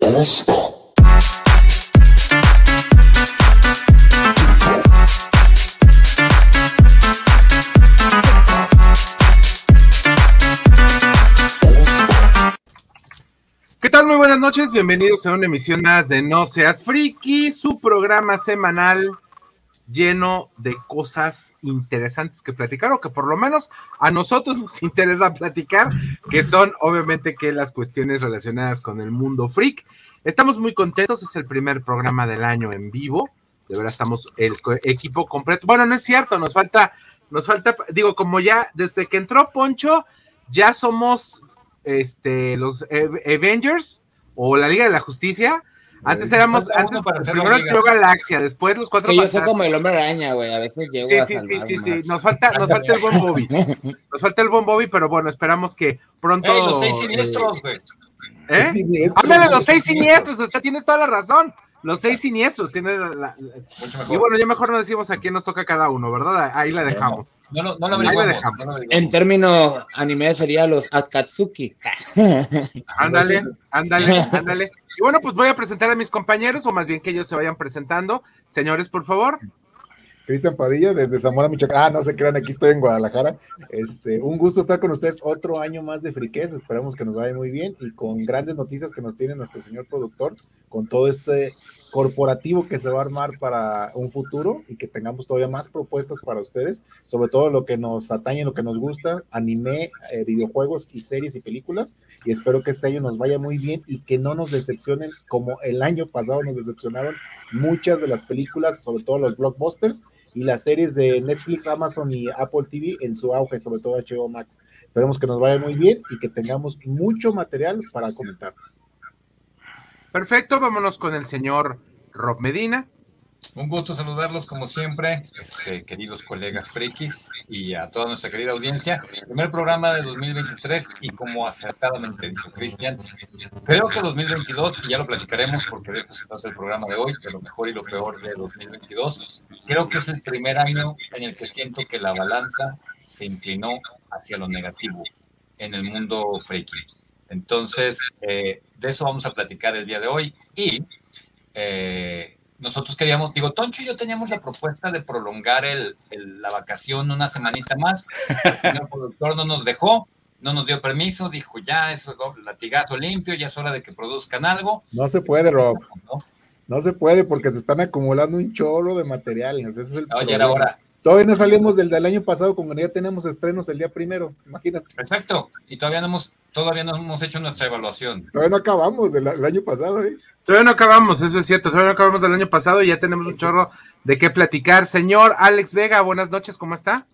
¿Qué noches, bienvenidos a una emisión más de No Seas Friki, su programa semanal lleno de cosas interesantes que platicar o que por lo menos a nosotros nos interesa platicar, que son obviamente que las cuestiones relacionadas con el mundo freak. Estamos muy contentos, es el primer programa del año en vivo, de verdad estamos el equipo completo. Bueno, no es cierto, nos falta, nos falta, digo, como ya desde que entró Poncho, ya somos este, los Avengers o la Liga de la Justicia. Antes éramos, antes primero el Galaxia, después los cuatro. Sí, yo soy como el hombre araña, güey. A veces llego sí, sí, sí, sí, sí. Nos falta, nos falta el buen Bobby. Nos falta el buen Bobby, pero bueno, esperamos que pronto. Hey, los seis siniestros, güey. ¿Eh? Háblale los seis siniestros, usted tienes toda la razón. Los seis siniestros tienen la, la, Y bueno, ya mejor no decimos a quién nos toca cada uno, ¿verdad? Ahí la dejamos. No, no, no, Ahí la dejamos. No en términos anime sería los Akatsuki. ándale, ándale, ándale. Y bueno, pues voy a presentar a mis compañeros, o más bien que ellos se vayan presentando. Señores, por favor. Cristian Padilla, desde Zamora, Michoacán. Ah, no se crean, aquí estoy en Guadalajara. Este, un gusto estar con ustedes otro año más de friquez. Esperamos que nos vaya muy bien y con grandes noticias que nos tiene nuestro señor productor, con todo este corporativo que se va a armar para un futuro y que tengamos todavía más propuestas para ustedes, sobre todo lo que nos atañe, lo que nos gusta, anime, eh, videojuegos y series y películas. Y espero que este año nos vaya muy bien y que no nos decepcionen como el año pasado nos decepcionaron muchas de las películas, sobre todo los blockbusters y las series de Netflix, Amazon y Apple TV en su auge, sobre todo HBO Max. Esperemos que nos vaya muy bien y que tengamos mucho material para comentar. Perfecto, vámonos con el señor Rob Medina. Un gusto saludarlos como siempre, este, queridos colegas frikis y a toda nuestra querida audiencia. Primer programa de 2023 y como acertadamente dijo Cristian, creo que 2022, y ya lo platicaremos porque de eso se trata el programa de hoy, de lo mejor y lo peor de 2022, creo que es el primer año en el que siento que la balanza se inclinó hacia lo negativo en el mundo friki. Entonces, eh, de eso vamos a platicar el día de hoy y... Eh, nosotros queríamos, digo, Toncho y yo teníamos la propuesta de prolongar el, el, la vacación una semanita más. El señor productor no nos dejó, no nos dio permiso, dijo ya, eso es latigazo limpio, ya es hora de que produzcan algo. No se puede, Rob. No, no se puede porque se están acumulando un chorro de materiales. Ese es el Oye, era hora. Todavía no salimos del, del año pasado, como ya tenemos estrenos el día primero, imagínate. Perfecto, y todavía no hemos, todavía no hemos hecho nuestra evaluación. Todavía no acabamos del, del año pasado, ¿eh? Todavía no acabamos, eso es cierto, todavía no acabamos del año pasado y ya tenemos un chorro de qué platicar. Señor Alex Vega, buenas noches, ¿cómo está?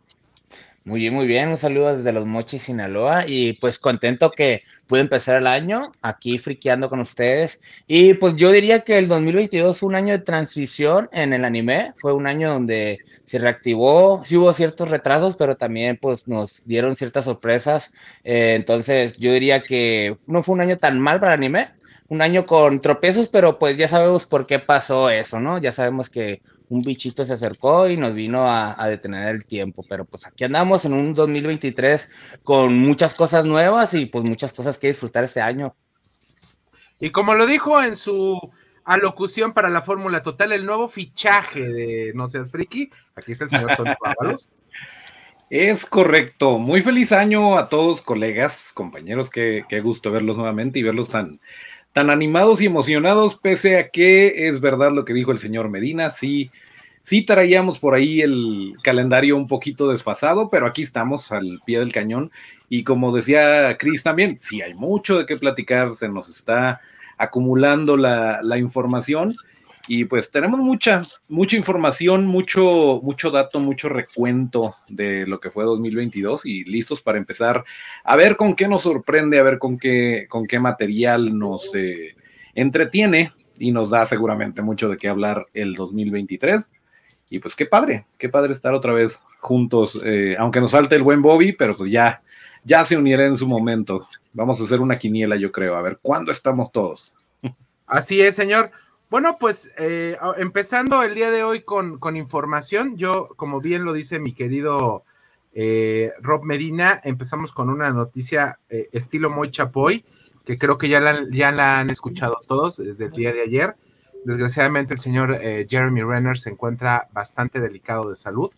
Muy bien, muy bien. Un saludo desde Los Mochis, Sinaloa. Y pues contento que pude empezar el año aquí friqueando con ustedes. Y pues yo diría que el 2022 fue un año de transición en el anime. Fue un año donde se reactivó, sí hubo ciertos retrasos, pero también pues nos dieron ciertas sorpresas. Eh, entonces yo diría que no fue un año tan mal para el anime. Un año con tropiezos, pero pues ya sabemos por qué pasó eso, ¿no? Ya sabemos que un bichito se acercó y nos vino a, a, detener el tiempo. Pero pues aquí andamos en un 2023 con muchas cosas nuevas y pues muchas cosas que disfrutar este año. Y como lo dijo en su alocución para la Fórmula Total, el nuevo fichaje de No Seas Friki, aquí está el señor Tony Pábalos. Es correcto. Muy feliz año a todos, colegas, compañeros. Qué, qué gusto verlos nuevamente y verlos tan, tan animados y emocionados, pese a que es verdad lo que dijo el señor Medina, sí, sí traíamos por ahí el calendario un poquito desfasado, pero aquí estamos al pie del cañón. Y como decía Cris también, sí hay mucho de qué platicar, se nos está acumulando la, la información. Y pues tenemos mucha, mucha información, mucho, mucho dato, mucho recuento de lo que fue 2022 y listos para empezar a ver con qué nos sorprende, a ver con qué, con qué material nos eh, entretiene y nos da seguramente mucho de qué hablar el 2023. Y pues qué padre, qué padre estar otra vez juntos, eh, aunque nos falte el buen Bobby, pero pues ya, ya se unirá en su momento. Vamos a hacer una quiniela, yo creo, a ver cuándo estamos todos. Así es, señor. Bueno, pues eh, empezando el día de hoy con, con, información, yo, como bien lo dice mi querido eh, Rob Medina, empezamos con una noticia eh, estilo muy chapoy, que creo que ya la, ya la han escuchado todos desde el día de ayer. Desgraciadamente el señor Jeremy Renner se encuentra bastante delicado de salud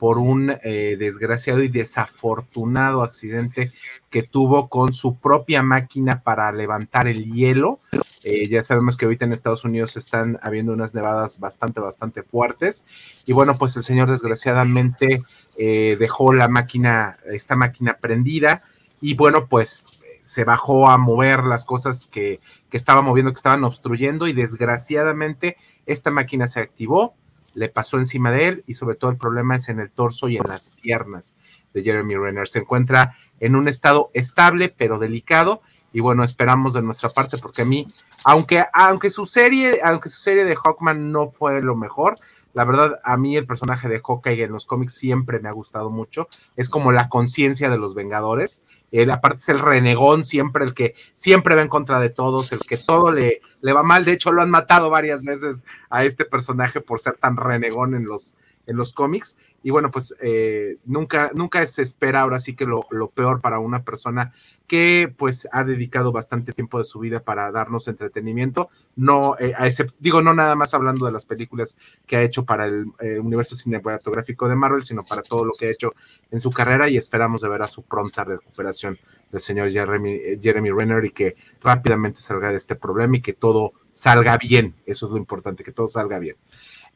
por un eh, desgraciado y desafortunado accidente que tuvo con su propia máquina para levantar el hielo. Eh, ya sabemos que ahorita en Estados Unidos están habiendo unas nevadas bastante, bastante fuertes. Y bueno, pues el señor desgraciadamente eh, dejó la máquina, esta máquina prendida. Y bueno, pues se bajó a mover las cosas que, que estaba moviendo, que estaban obstruyendo. Y desgraciadamente esta máquina se activó le pasó encima de él y sobre todo el problema es en el torso y en las piernas de Jeremy Renner. Se encuentra en un estado estable pero delicado y bueno, esperamos de nuestra parte porque a mí, aunque, aunque su serie, aunque su serie de Hawkman no fue lo mejor, la verdad, a mí el personaje de Hawkeye en los cómics siempre me ha gustado mucho. Es como la conciencia de los Vengadores. Él, aparte, es el renegón, siempre el que siempre va en contra de todos, el que todo le, le va mal. De hecho, lo han matado varias veces a este personaje por ser tan renegón en los, en los cómics. Y bueno, pues eh, nunca, nunca se espera ahora sí que lo, peor para una persona que pues ha dedicado bastante tiempo de su vida para darnos entretenimiento. No, eh, a ese, digo, no nada más hablando de las películas que ha hecho para el eh, universo cinematográfico de Marvel, sino para todo lo que ha hecho en su carrera y esperamos de ver a su pronta recuperación del señor Jeremy, Jeremy Renner y que rápidamente salga de este problema y que todo salga bien. Eso es lo importante, que todo salga bien.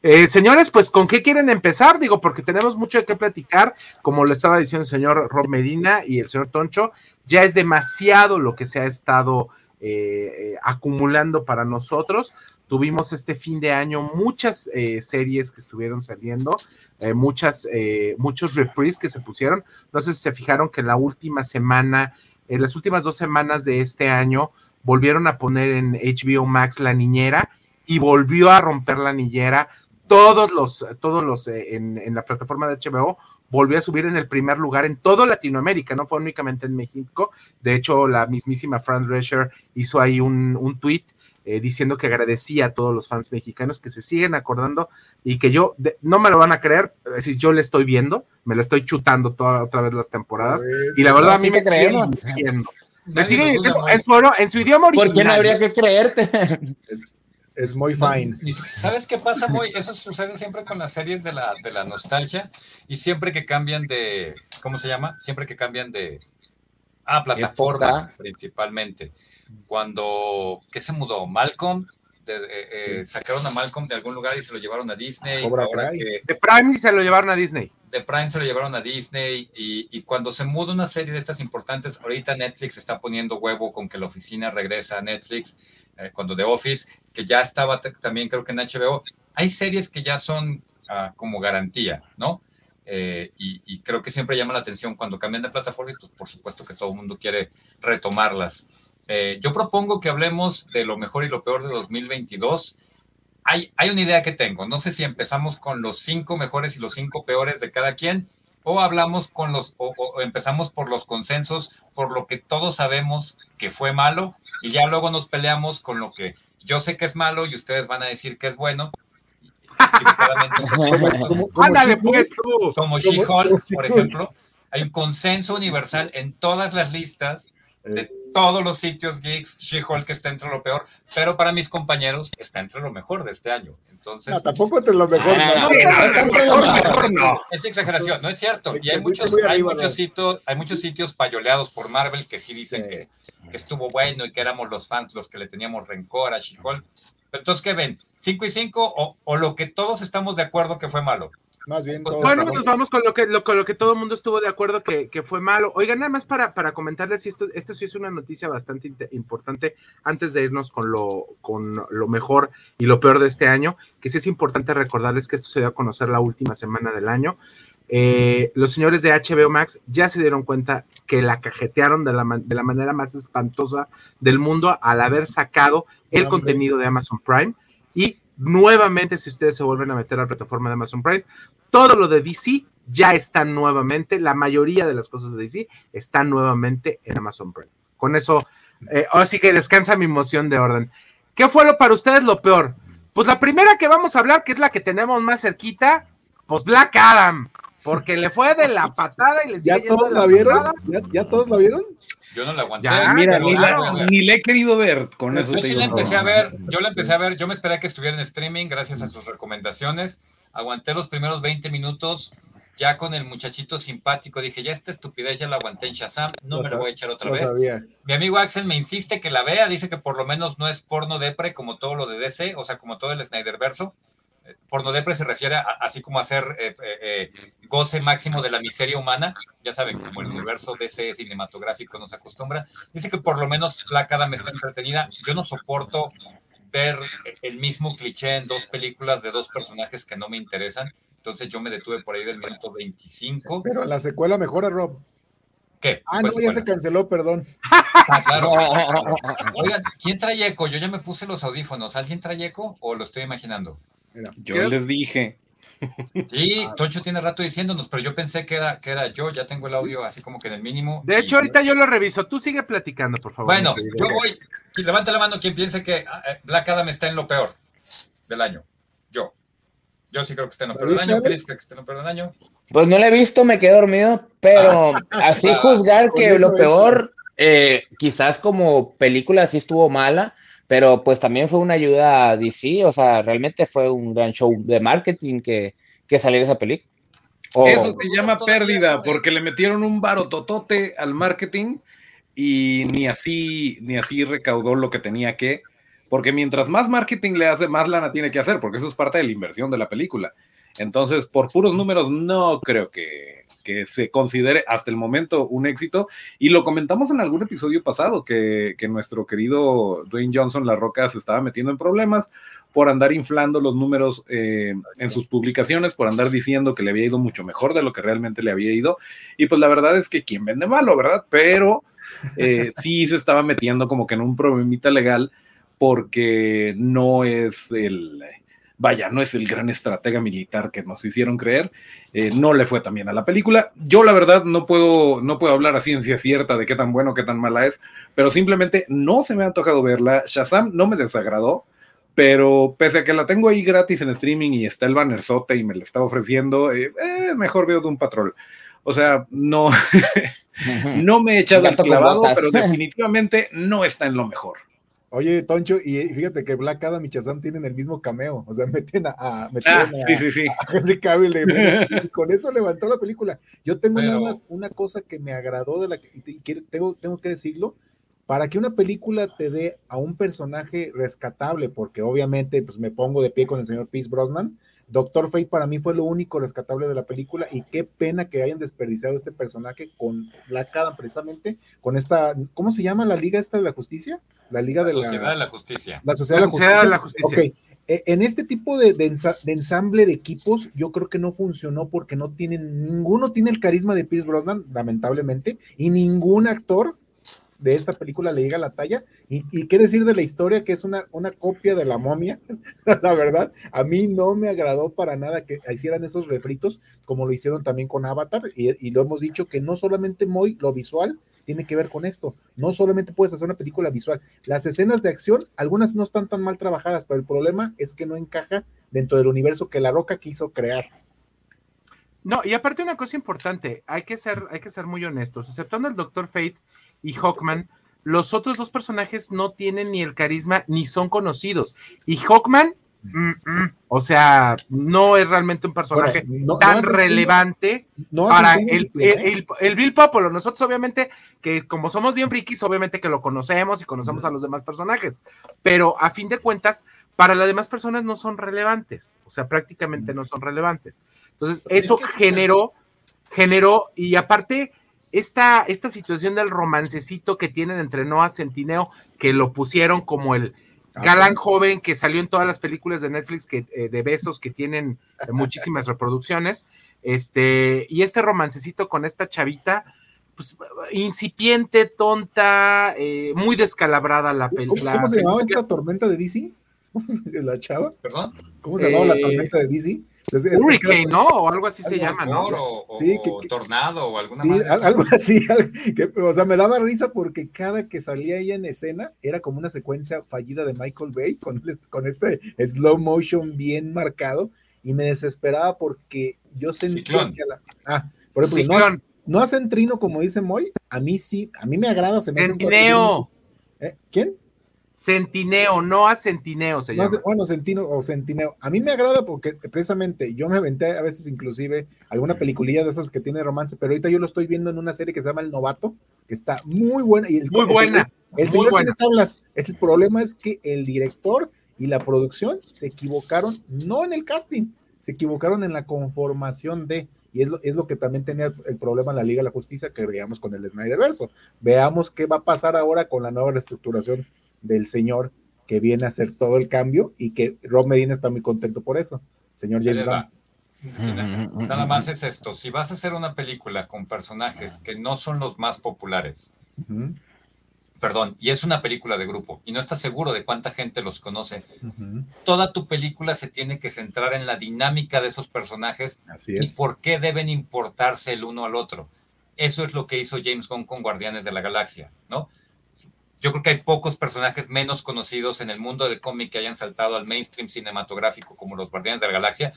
Eh, señores, pues ¿con qué quieren empezar? Digo, porque tenemos mucho de qué platicar, como lo estaba diciendo el señor Rob Medina y el señor Toncho, ya es demasiado lo que se ha estado eh, eh, acumulando para nosotros. Tuvimos este fin de año muchas series que estuvieron saliendo, muchas, muchos reprises que se pusieron. No sé si se fijaron que en la última semana, en las últimas dos semanas de este año, volvieron a poner en HBO Max La Niñera y volvió a romper la niñera todos los, todos los eh, en, la plataforma de HBO, volvió a subir en el primer lugar en toda Latinoamérica, no fue únicamente en México. De hecho, la mismísima Franz Drescher hizo ahí un, un tweet eh, diciendo que agradecía a todos los fans mexicanos que se siguen acordando y que yo, no me lo van a creer, es decir, yo le estoy viendo, me lo estoy chutando toda, otra vez las temporadas y la verdad a mí me sigue. Me sigue en su, en su idioma original. ¿Por qué no habría que creerte? Es muy fine. ¿Sabes qué pasa, muy? Eso sucede siempre con las series de la, de la nostalgia y siempre que cambian de, ¿cómo se llama? Siempre que cambian de, ah, plataforma principalmente. Cuando, ¿qué se mudó? Malcolm, de, eh, sacaron a Malcolm de algún lugar y se lo llevaron a Disney. Ahora que, de Prime se lo llevaron a Disney. De Prime se lo llevaron a Disney y, y, cuando se muda una serie de estas importantes, ahorita Netflix está poniendo huevo con que la oficina regresa a Netflix eh, cuando The Office, que ya estaba también creo que en HBO, hay series que ya son uh, como garantía, ¿no? Eh, y, y, creo que siempre llama la atención cuando cambian de plataforma y pues por supuesto que todo el mundo quiere retomarlas. Eh, yo propongo que hablemos de lo mejor y lo peor de 2022. Hay, hay una idea que tengo, no sé si empezamos con los cinco mejores y los cinco peores de cada quien o hablamos con los, o, o empezamos por los consensos, por lo que todos sabemos que fue malo y ya luego nos peleamos con lo que yo sé que es malo y ustedes van a decir que es bueno. Ándale, pues tú. Como She-Hulk, por ejemplo, hay un consenso universal en todas las listas de eh. Todos los sitios geeks, She-Hulk está entre lo peor, pero para mis compañeros está entre lo mejor de este año. Entonces, no, tampoco entre lo mejor. no, no, no, Es exageración, no es cierto. Y hay muchos, hay muchos sitios, hay muchos sitios payoleados por Marvel que sí dicen que, que, estuvo bueno y que éramos los fans los que le teníamos rencor a She-Hulk. Entonces, ¿qué ven? ¿5 y 5 o, o lo que todos estamos de acuerdo que fue malo? Más bien. Bueno, nos vamos con lo que, lo, con lo que todo el mundo estuvo de acuerdo que, que, fue malo. Oigan, nada más para, para comentarles, esto, esto sí es una noticia bastante importante antes de irnos con lo, con lo mejor y lo peor de este año, que sí es importante recordarles que esto se dio a conocer la última semana del año. Eh, los señores de HBO Max ya se dieron cuenta que la cajetearon de la, de la manera más espantosa del mundo al haber sacado el contenido de Amazon Prime y nuevamente, si ustedes se vuelven a meter a la plataforma de Amazon Prime, todo lo de DC ya están nuevamente, la mayoría de las cosas de DC están nuevamente en Amazon Prime. Con eso, eh, ahora sí que descansa mi emoción de orden. ¿Qué fue lo para ustedes lo peor? Pues la primera que vamos a hablar, que es la que tenemos más cerquita, pues Black Adam, porque le fue de la patada y le sigue ¿Ya todos la, vieron? ¿Ya, ¿Ya, todos la vieron? Yo no la aguanté. Ya, mira, ni, la, ni, le he querido ver con eso. Yo sí la empecé a ver, yo la empecé a ver, yo me esperé que estuviera en streaming gracias a sus recomendaciones. Aguanté los primeros 20 minutos ya con el muchachito simpático. Dije, ya esta estupidez ya la aguanté en Shazam, no, me la voy a echar otra vez. Sabía. Mi amigo Axel me insiste que la vea, dice que por lo menos no es porno depre como todo lo de DC, o sea, como todo el Snyder verso. Porno depre se refiere a, así como a hacer eh, eh, goce máximo de la miseria humana, ya saben, como el universo DC cinematográfico nos acostumbra. Dice que por lo menos Black Adam está entretenida. Yo no soporto ver el mismo cliché en dos películas de dos personajes que no me interesan. Entonces yo me detuve por ahí del minuto 25. Pero la secuela mejora, Rob. ¿Qué? Ah, no, ya se canceló, perdón. Ah, claro. Oigan, ¿quién trae eco? Yo ya me puse los audífonos. ¿Alguien trae eco o lo estoy imaginando? Mira, yo les dije. Sí, Toncho tiene rato diciéndonos, pero yo pensé que era, que era yo, ya tengo el audio así como que en el mínimo. De hecho, ahorita yo lo reviso, tú sigue platicando, por favor. Bueno, yo voy, levanta la mano quien piense que ah, eh, Black Adam está en lo peor del año. Yo. Yo sí creo que está en lo peor del año. ¿Crees que está en lo peor del año? Pues no lo he visto, me quedé dormido, pero ah, así juzgar que lo peor, eh, quizás como película sí estuvo mala, pero pues también fue una ayuda a DC, o sea, realmente fue un gran show de marketing que, que saliera esa película. Eso se llama pérdida, porque le metieron un barototote al marketing y ni así, ni así recaudó lo que tenía que, porque mientras más marketing le hace, más lana tiene que hacer, porque eso es parte de la inversión de la película. Entonces, por puros números, no creo que, que se considere hasta el momento un éxito. Y lo comentamos en algún episodio pasado, que, que, nuestro querido Dwayne Johnson, La Roca, se estaba metiendo en problemas por andar inflando los números eh, en sus publicaciones, por andar diciendo que le había ido mucho mejor de lo que realmente le había ido. Y pues la verdad es que quien vende malo, ¿verdad? Pero eh, sí se estaba metiendo como que en un problemita legal porque no es el vaya, no es el gran estratega militar que nos hicieron creer, eh, no le fue también a la película. Yo la verdad no puedo, no puedo hablar a ciencia cierta de qué tan bueno, qué tan mala es, pero simplemente no se me ha antojado verla. Shazam no me desagradó, pero pese a que la tengo ahí gratis en streaming y está el bannerzote y me la está ofreciendo, eh, eh, mejor veo de un patrón. O sea, no, no me he echado el clavado, pero definitivamente no está en lo mejor. Oye, Toncho, y fíjate que Black Adam y tienen el mismo cameo, o sea, meten a, a, ah, sí, sí, sí. a Henry Cavill y con eso levantó la película. Yo tengo Pero... nada más una cosa que me agradó de la que tengo, tengo que decirlo, para que una película te dé a un personaje rescatable, porque obviamente pues me pongo de pie con el señor Peace Brosnan, Doctor Fate para mí fue lo único rescatable de la película y qué pena que hayan desperdiciado este personaje con Black Adam precisamente, con esta, ¿cómo se llama la Liga esta de la Justicia? La Liga la de Sociedad la, de la Justicia. La Sociedad, la Sociedad de la Justicia. Ok, en este tipo de, de, ensa de, ensamble de equipos, yo creo que no funcionó porque no tienen, ninguno tiene el carisma de Pierce Brosnan, lamentablemente, y ningún actor de esta película le llega la talla. Y, qué decir de la historia, que es una, copia de la momia, la verdad, a mí no me agradó para nada que hicieran esos refritos, como lo hicieron también con Avatar, y, y lo hemos dicho que no solamente muy lo visual tiene que ver con esto, no solamente puedes hacer una película visual, las escenas de acción, algunas no están tan mal trabajadas, pero el problema es que no encaja dentro del universo que La Roca quiso crear. No, y aparte una cosa importante, hay que ser, hay que ser muy honestos, exceptuando el Doctor Fate, y Hawkman, los otros dos personajes no tienen ni el carisma ni son conocidos. Y Hawkman, mm, mm, o sea, no es realmente un personaje bueno, no, tan no relevante no para el, el, el, el, Bill Popolo. Nosotros, obviamente, que como somos bien frikis, obviamente que lo conocemos y conocemos a los demás personajes, pero a fin de cuentas, para las demás personas no son relevantes, o sea, prácticamente no son relevantes. Entonces, eso generó, generó, y aparte, esta, esta situación del romancecito que tienen entre Noah Centineo, que lo pusieron como el galán joven que salió en todas las películas de Netflix que, eh, de besos que tienen muchísimas reproducciones, este, y este romancecito con esta chavita, pues incipiente, tonta, eh, muy descalabrada la película. ¿Cómo, se llamaba esta tormenta de DC? la chava? ¿Perdón? ¿Cómo se llamaba eh, la tormenta de DC? Entonces, es- Hurricane, ¿no? O algo así se llama, ¿no? O, o- Sí, que- o que- tornado o alguna Sí, algo así, o sea, me daba risa porque cada que salía ella en escena era como una secuencia fallida de Michael Bay con, con este slow motion bien marcado y me desesperaba porque yo sentía que a la- ah, por ejemplo, no, Ciclón, no hacen trino como dice Moy, a mí sí, a mí me agrada, se me hace un Centineo, ¿Eh? ¿Quién? Centineo, no a Centineo se No llama. bueno, Centino o Centineo. A mí me agrada porque precisamente yo me aventé a veces inclusive alguna peliculilla de esas que tiene romance, pero ahorita yo lo estoy viendo en una serie que se llama El Novato, que está muy buena. Y el, Muy buena, El muy señor buena. tiene tablas. El problema es que el director y la producción se equivocaron, no en el casting, se equivocaron en la conformación de, y es lo, es lo que también tenía el problema en la Liga de la Justicia que veíamos con el Snyder Verso. Veamos qué va a pasar ahora con la nueva reestructuración del señor que viene a hacer todo el cambio y que Rob Medina está muy contento por eso, señor James. Gunn. Sí, Nada más es esto, si vas a hacer una película con personajes que no son los más populares, perdón, y es una película de grupo y no estás seguro de cuánta gente los conoce, toda tu película se tiene que centrar en la dinámica de esos personajes Así y por qué deben importarse el uno al otro. Eso es lo que hizo James Gunn con Guardianes de la Galaxia, ¿no? Yo creo que hay pocos personajes menos conocidos en el mundo del cómic que hayan saltado al mainstream cinematográfico como los Guardianes de la Galaxia.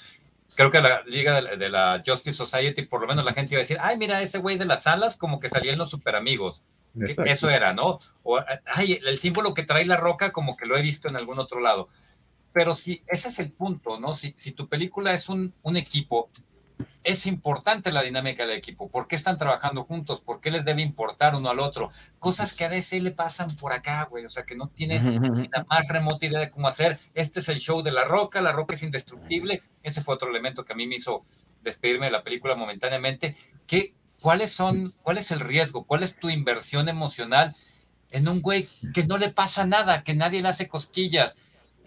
Creo que la Liga de la, de la Justice Society, por lo menos la gente iba a decir, ay, mira, ese güey de las alas como que salía en los super amigos. Que Exacto. Eso era, ¿no? O, ay, el símbolo que trae la roca, como que lo he visto en algún otro lado. Pero si ese es el punto, ¿no? Si, si tu película es un, un equipo, es importante la dinámica del equipo. ¿Por qué están trabajando juntos? ¿Por qué les debe importar uno al otro? Cosas que a DC le pasan por acá, güey. O sea, que no tienen ni la más remota idea de cómo hacer. Este es el show de la roca, la roca es indestructible. Ese fue otro elemento que a mí me hizo despedirme de la película momentáneamente. ¿Qué, ¿Cuáles son, cuál es el riesgo? ¿Cuál es tu inversión emocional en un güey que no le pasa nada, que nadie le hace cosquillas?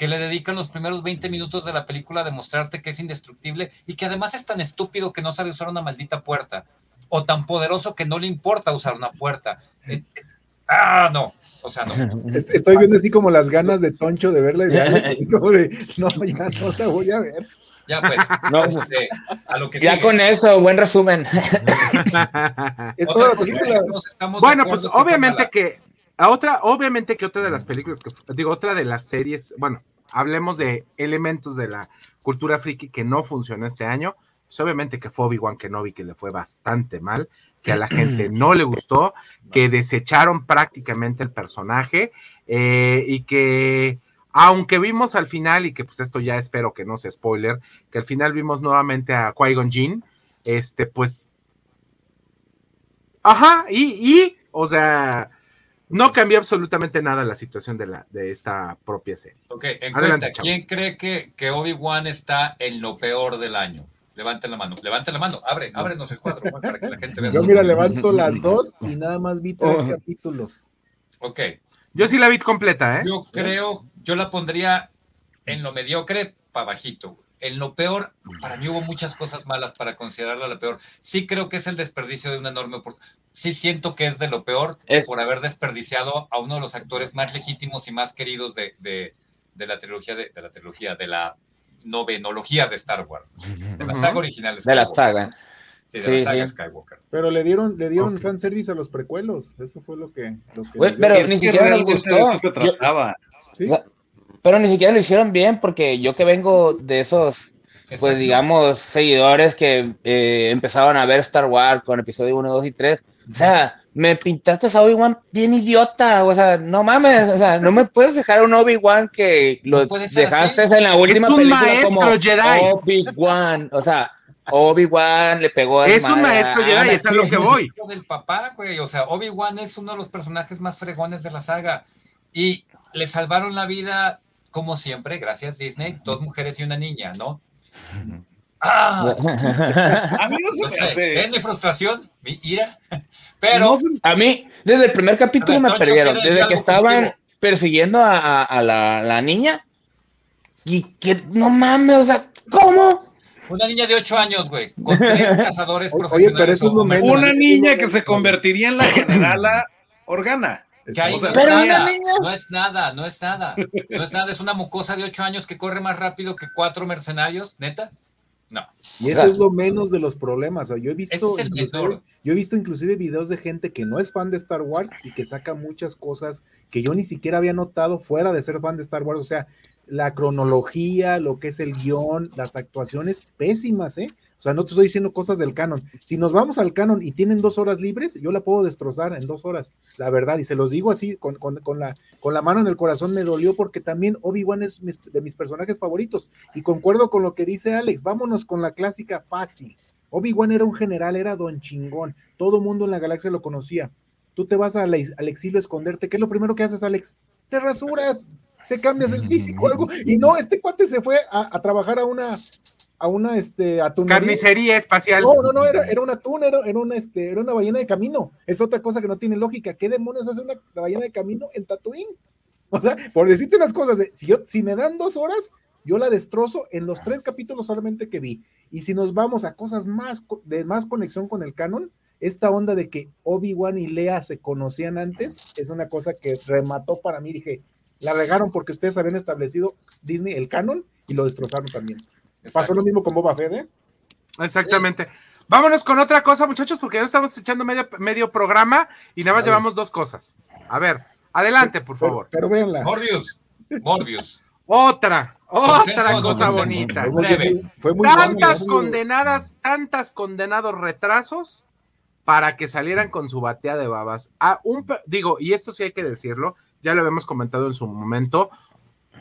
Que le dedican los primeros 20 minutos de la película a demostrarte que es indestructible y que además es tan estúpido que no sabe usar una maldita puerta o tan poderoso que no le importa usar una puerta. Eh, eh, ah, no, o sea, no. Est- Estoy viendo así como las ganas de Toncho de verla y de así como de, no, ya no la voy a ver. Ya pues, No. este, a lo que Ya sigue. con eso, buen resumen. Es toda la que Bueno, pues que obviamente mala. que a otra, obviamente que otra de las películas que digo, otra de las series, bueno, hablemos de elementos de la cultura friki que no funcionó este año. Pues obviamente que fue Obi-Wan Kenobi que le fue bastante mal, que a la gente no le gustó, que desecharon prácticamente el personaje eh, y que aunque vimos al final y que pues esto ya espero que no sea spoiler, que al final vimos nuevamente a Qui-Gon Jinn, este pues Ajá, y, y, o sea, no cambió absolutamente nada la situación de, la, de esta propia serie. Ok, encuesta. Adelante, ¿Quién cree que, que Obi-Wan está en lo peor del año? Levanten la mano, levanten la mano, abre, ábrenos el cuadro Juan, para que la gente vea. Yo su- mira, levanto las dos y nada más vi tres Oh. capítulos. Ok, Yo sí la vi completa, ¿eh? yo creo, yo la pondría en lo mediocre para bajito. En lo peor, para mí hubo muchas cosas malas para considerarla la peor. Sí creo que es el desperdicio de una enorme oportunidad. Sí siento que es de lo peor Es- por haber desperdiciado a uno de los actores más legítimos y más queridos de, de- de la trilogía, de, de la trilogía, de la novenología de Star Wars, de la saga original. De la Skywalker. saga. Sí, de Sí, la saga sí. Skywalker. Pero le dieron, le dieron Ok. fanservice a los precuelos. Eso fue lo que. Lo que les pero ni siquiera de gustó. eso se Yo- trataba. Sí. Pero ni siquiera lo hicieron bien porque yo que vengo de esos, pues digamos, seguidores que eh, empezaron a ver Star Wars con episodio 1, 2 y 3. O sea, me pintaste a Obi-Wan bien idiota. O sea, no mames. O sea, no me puedes dejar a un Obi-Wan que lo No dejaste así. en la última un película maestro como Jedi. Obi-Wan. O sea, Obi-Wan le pegó a Es un madre maestro Jedi, es a lo que voy. del papá, güey. O sea, Obi-Wan es uno de los personajes más fregones de la saga. Y le salvaron la vida, como siempre, gracias Disney, dos mujeres y una niña, ¿no? Ah, A mí no no se me sé, hace. ¿ves mi frustración? Mi ira. Pero No se- A mí, desde el primer capítulo ver, me perdieron. ¿quieres decir Desde que estaban positivo? persiguiendo a, a- a la, la niña. Y que no mames, o sea, ¿cómo? una niña de 8 años, güey, con tres cazadores Oye, profesionales. pero eso es lo menos. Una niña que se convertiría en la generala Organa. Que ahí O sea, no, es nada, no es nada, no es nada, no es nada, es una mocosa de 8 años que corre más rápido que cuatro mercenarios, neta. No. Y eso es lo menos de los problemas. yo he visto, es yo he visto inclusive videos de gente que no es fan de Star Wars y que saca muchas cosas que yo ni siquiera había notado fuera de ser fan de Star Wars. O sea, la cronología, lo que es el guion, las actuaciones pésimas, ¿eh? O sea, no te estoy diciendo cosas del canon. Si nos vamos al canon y tienen dos horas libres, yo la puedo destrozar en dos horas, la verdad. Y se los digo así, con, la, con la mano en el corazón me dolió porque también Obi-Wan es de mis personajes favoritos. Y concuerdo con lo que dice Alex, vámonos con la clásica fácil. Obi-Wan era un general, era don chingón. Todo mundo en la galaxia lo conocía. Tú te vas al, exilio a esconderte. ¿Qué es lo primero que haces, Alex? Te rasuras te cambias el físico, algo. Y no, este cuate se fue a, trabajar a una, a una este, atunería. Carnicería espacial. No, no, no, era, era un atún, era, una, este, era una ballena de camino. Es otra cosa que no tiene lógica. ¿Qué demonios hace una ballena de camino en Tatooine? O sea, por decirte unas cosas, si, yo, si me dan dos horas, yo la destrozo en los tres capítulos solamente que vi. Y si nos vamos a cosas más de más conexión con el canon, esta onda de que Obi-Wan y Lea se conocían antes es una cosa que remató para mí. Dije, la regaron porque ustedes habían establecido Disney el canon y lo destrozaron también. Pasó lo mismo con Boba Fett, ¿eh? Exactamente. Vámonos con otra cosa, muchachos, porque ya estamos echando medio, medio programa y nada más llevamos dos cosas. A ver, adelante, por favor. Pero, véanla. Morbius. Morbius. otra, otra cosa bonita. Fue muy tantas condenadas, tantas condenados retrasos para que salieran con su batea de babas. A un, digo, y esto sí hay que decirlo, ya lo habíamos comentado en su momento,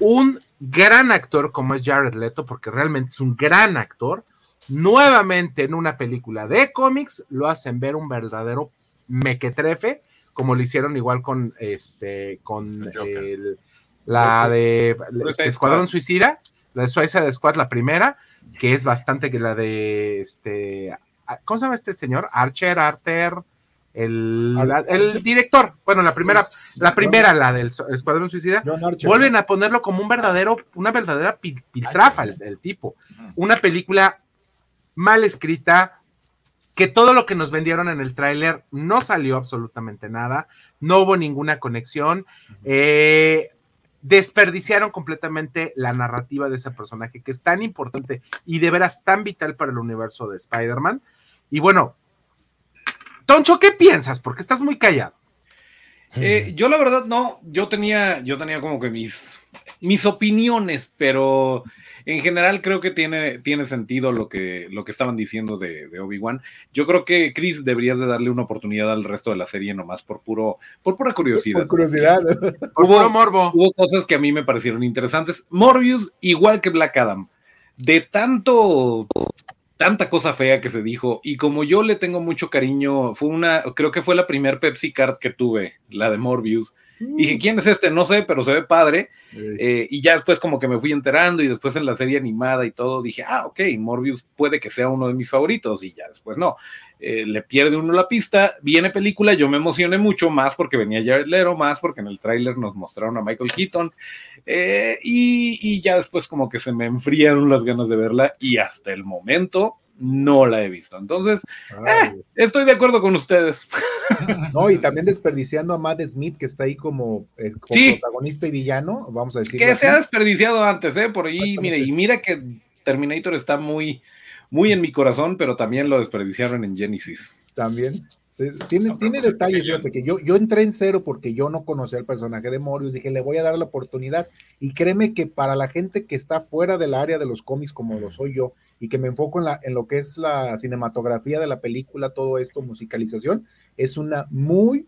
un gran actor como es Jared Leto, porque realmente es un gran actor, nuevamente en una película de cómics lo hacen ver un verdadero mequetrefe, como lo hicieron igual con este, con la de Escuadrón Suicida, la de Suicide Squad, la primera, que es bastante que la de este, ¿cómo se llama este señor? Archer, Arter, el, el, director, bueno, la primera, la primera, la del Escuadrón Suicida, vuelven a ponerlo como un verdadero, una verdadera piltrafa el, tipo. Una película mal escrita, que todo lo que nos vendieron en el tráiler no salió absolutamente nada, no hubo ninguna conexión, eh, desperdiciaron completamente la narrativa de ese personaje que es tan importante y de veras tan vital para el universo de Spider-Man. Y bueno, Toncho, ¿qué piensas? Porque estás muy callado. Eh, yo la verdad no, yo tenía, yo tenía como que mis, mis opiniones, pero en general creo que tiene, tiene sentido lo que, lo que estaban diciendo de, Obi-Wan. Yo creo que Chris deberías de darle una oportunidad al resto de la serie nomás por puro, por pura curiosidad. Por curiosidad. hubo, morbo. Hubo cosas que a mí me parecieron interesantes. Morbius, igual que Black Adam. De tanto tanta cosa fea que se dijo y como yo le tengo mucho cariño, fue una, creo que fue la primer Pepsi Card que tuve, la de Morbius. Y dije, mm. ¿quién es este? No sé, pero se ve padre. Eh, y ya después como que me fui enterando y después en la serie animada y todo, dije, ah, ok, Morbius puede que sea uno de mis favoritos y ya después no. Eh, le pierde uno la pista, viene película, yo me emocioné mucho más porque venía Jared Lero, más porque en el tráiler nos mostraron a Michael Keaton eh, y, ya después como que se me enfriaron las ganas de verla y hasta el momento no la he visto. Entonces, eh, estoy de acuerdo con ustedes. No, y también desperdiciando a Matt Smith, que está ahí como, protagonista y villano, vamos a decir. Que se ha desperdiciado antes, ¿eh? Por ahí, mire, y mira que Terminator está muy, muy en mi corazón, pero también lo desperdiciaron en Genesis. También. Tiene, tiene detalles, fíjate que yo, yo entré en cero porque yo no conocía el personaje de Morbius, dije, le voy a dar la oportunidad. Y créeme que para la gente que está fuera del área de los cómics, como lo soy yo, y que me enfoco en, la, en lo que es la cinematografía de la película, todo esto, musicalización, es una muy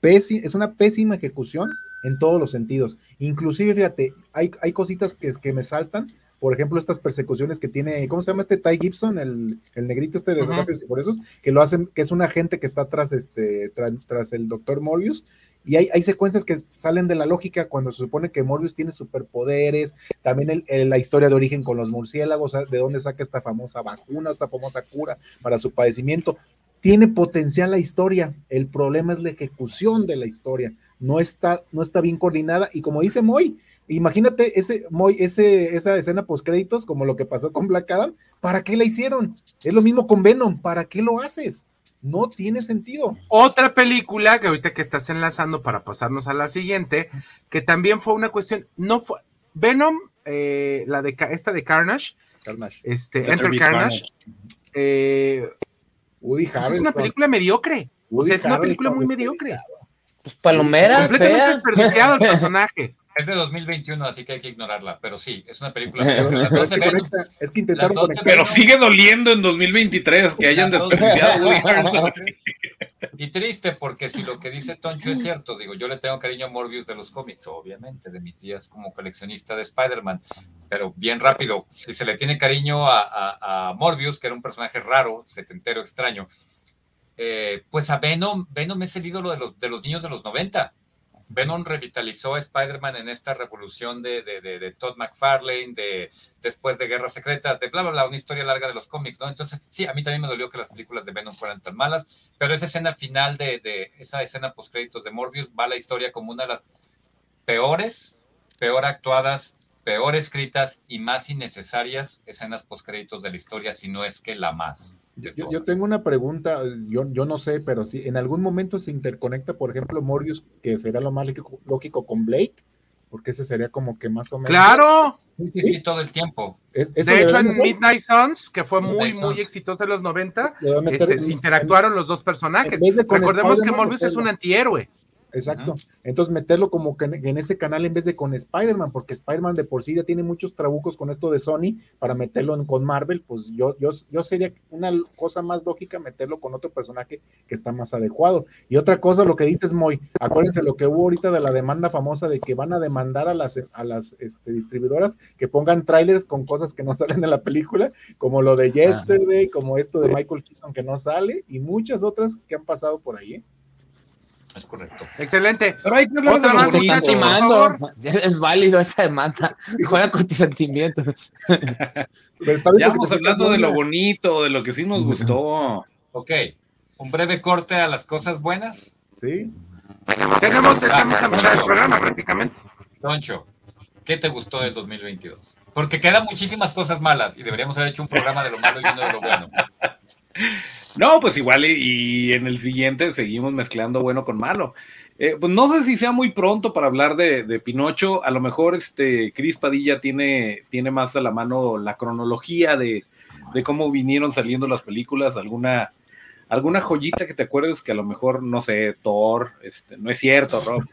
pésima, es una pésima ejecución en todos los sentidos. Inclusive, fíjate, hay, hay cositas que, que me saltan, por ejemplo, estas persecuciones que tiene, ¿cómo se llama este Ty Gibson, el, negrito este de uh y por esos, que lo hacen, que es un agente que está tras este, tras, el doctor Morbius, y hay, hay, secuencias que salen de la lógica cuando se supone que Morbius tiene superpoderes, también la historia de origen con los murciélagos, de dónde saca esta famosa vacuna, esta famosa cura para su padecimiento. Tiene potencial la historia, el problema es la ejecución de la historia, no está, no está bien coordinada, y como dice Moy, Imagínate ese, ese, esa escena post créditos, como lo que pasó con Black Adam. ¿Para qué la hicieron? Es lo mismo con Venom. ¿Para qué lo haces? No tiene sentido. Otra película que ahorita que estás enlazando para pasarnos a la siguiente, que también fue una cuestión, no fue Venom, eh, la de esta de Carnage, Carnage. Este, Enter Carnage. Eh, Woody pues es una película mediocre. O sea, es una Harrelson película muy mediocre. Pues palomera, Completamente fea. desperdiciado el personaje. Es de 2021, así que hay que ignorarla. Pero sí, es una película. Es, que ven- conecta- es que intentaron conectar. Pero sigue doliendo en 2023 que hayan desperdiciado a Woody Harrelson. Y triste porque si lo que dice Toncho es cierto, digo, yo le tengo cariño a Morbius de los cómics, obviamente, de mis días como coleccionista de Spider-Man, pero bien rápido, si se le tiene cariño a, a- a Morbius, que era un personaje raro, setentero, extraño, eh, pues a Venom, Venom es el ídolo de los, de los niños de los 90. Venom revitalizó a Spider-Man en esta revolución de, de, de- Todd McFarlane, de después de Guerra Secreta, de bla, bla, bla, una historia larga de los cómics, ¿no? Entonces, sí, a mí también me dolió que las películas de Venom fueran tan malas, pero esa escena final de, de esa escena post créditos de Morbius va a la historia como una de las peores, peor actuadas, peor escritas y más innecesarias escenas post créditos de la historia, si no es que la más. Yo, yo- tengo una pregunta, yo, yo no sé, pero si en algún momento se interconecta, por ejemplo, Morbius, que sería lo más lógico, lógico con Blade, porque ese sería como que más o menos. Claro. Sí, Sí, todo el tiempo. es- De hecho, en hacer. Midnight Suns, que fue muy, muy exitosa en los 90, Le voy a meter este, en- interactuaron los dos personajes. Recordemos que Morbius es un antihéroe. Exacto. Entonces meterlo como que en, ese canal en vez de con Spider-Man, porque Spider-Man de por sí ya tiene muchos trabucos con esto de Sony, para meterlo en- con Marvel, pues yo, yo, yo sería una cosa más lógica meterlo con otro personaje que está más adecuado. Y otra cosa, lo que dices, Moy, acuérdense lo que hubo ahorita de la demanda famosa de que van a demandar a las, a las este, distribuidoras que pongan trailers con cosas que no salen en la película, como lo de Yesterday, como esto de Michael Keaton que no sale, y muchas otras que han pasado por ahí. ¿eh? Es correcto. Excelente. Pero hay que hablar Otra más, muchachos, por Timando. Es válido esa demanda. Juega con tus sentimientos. Pero está bien Ya te hablando de lo bonito, de lo que sí nos gustó. Ok, un breve corte a las cosas buenas. Sí. Tenemos esta misma mitad del programa prácticamente. Toncho, ¿qué te gustó del 2022? Porque quedan muchísimas cosas malas y deberíamos haber hecho un programa de lo malo y uno de lo bueno. No, pues igual y, en el siguiente seguimos mezclando bueno con malo. Eh, pues no sé si sea muy pronto para hablar de, Pinocho. A lo mejor este Cris Padilla tiene, tiene más a la mano la cronología de cómo vinieron saliendo las películas, alguna, alguna joyita que te acuerdes que a lo mejor, no sé, Thor, este, no es cierto, Rob.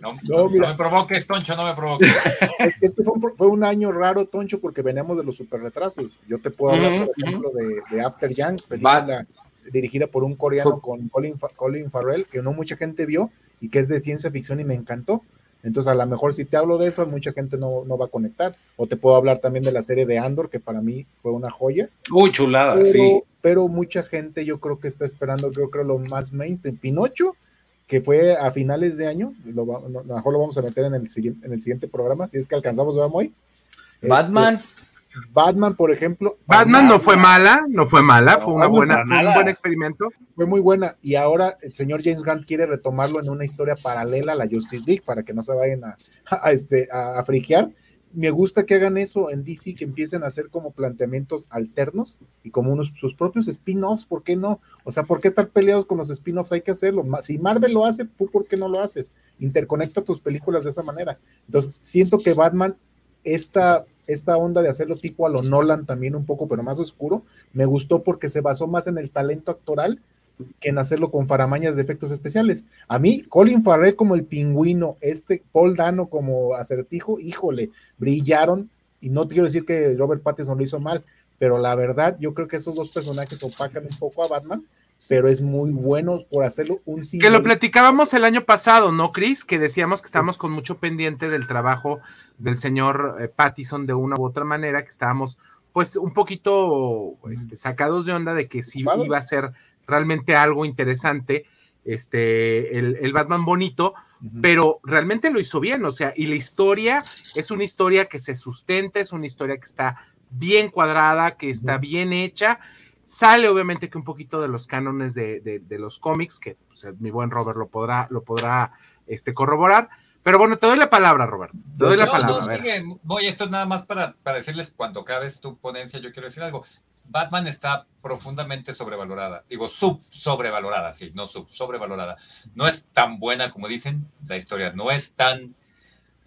No, No, mira. no me provoques, Toncho, no me provoques. Es que este fue un, fue un año raro, Toncho, porque veníamos de los super retrasos. Yo te puedo hablar, por ejemplo, de, de After Yang, película dirigida por un coreano con Colin, Fa- Colin Farrell, que no mucha gente vio y que es de ciencia ficción y me encantó. Entonces, a lo mejor si te hablo de eso, mucha gente no, no va a conectar. O te puedo hablar también de la serie de Andor, que para mí fue una joya. Uy, chulada, pero, sí. pero mucha gente yo creo que está esperando, yo creo lo más mainstream. Pinocho, que fue a finales de año, lo, va- no- a lo mejor lo vamos a meter en el siguiente, en el siguiente programa, si es que alcanzamos, ¿verdad, Moy? Este, Batman. Por ejemplo. Batman no fue mala, no fue mala, fue una buena, fue un buen experimento. Fue muy buena. Y ahora el señor James Gunn quiere retomarlo en una historia paralela a la Justice League para que no se vayan a, a, este, a, a friquear. Me gusta que hagan eso en DC, que empiecen a hacer como planteamientos alternos y como unos, sus propios spin-offs, ¿por qué no? O sea, ¿por qué estar peleados con los spin-offs? Hay que hacerlo. Si Marvel lo hace, ¿tú por qué no lo haces? Interconecta tus películas de esa manera. Entonces, siento que Batman, esta, esta onda de hacerlo tipo a lo Nolan también un poco, pero más oscuro, me gustó porque se basó más en el talento actoral que en hacerlo con faramañas de efectos especiales. A mí, Colin Farrell como el pingüino, este Paul Dano como acertijo, híjole, brillaron. Y no quiero decir que Robert Pattinson lo hizo mal, pero la verdad, yo creo que esos dos personajes opacan un poco a Batman, pero es muy bueno por hacerlo un Que lo platicábamos el año pasado, ¿no, Chris? Que decíamos que estábamos con mucho pendiente del trabajo del señor eh, Pattison de una u otra manera, que estábamos pues un poquito este, sacados de onda de que sí Ocupados. iba a ser realmente algo interesante, este, el, el Batman bonito, pero realmente lo hizo bien, o sea, y la historia es una historia que se sustenta, es una historia que está bien cuadrada, que está bien hecha, sale obviamente que un poquito de los cánones de, de- de los cómics, que pues, mi buen Robert lo podrá, lo podrá este, corroborar, pero bueno, te doy la palabra, Robert, te doy la No, palabra. no, sigue. Voy, esto es nada más para, para decirles cuando acabes tu ponencia, yo quiero decir algo. Batman está profundamente sobrevalorada. Digo, sub sobrevalorada, sí, no sub sobrevalorada. No es tan buena como dicen, la historia no es tan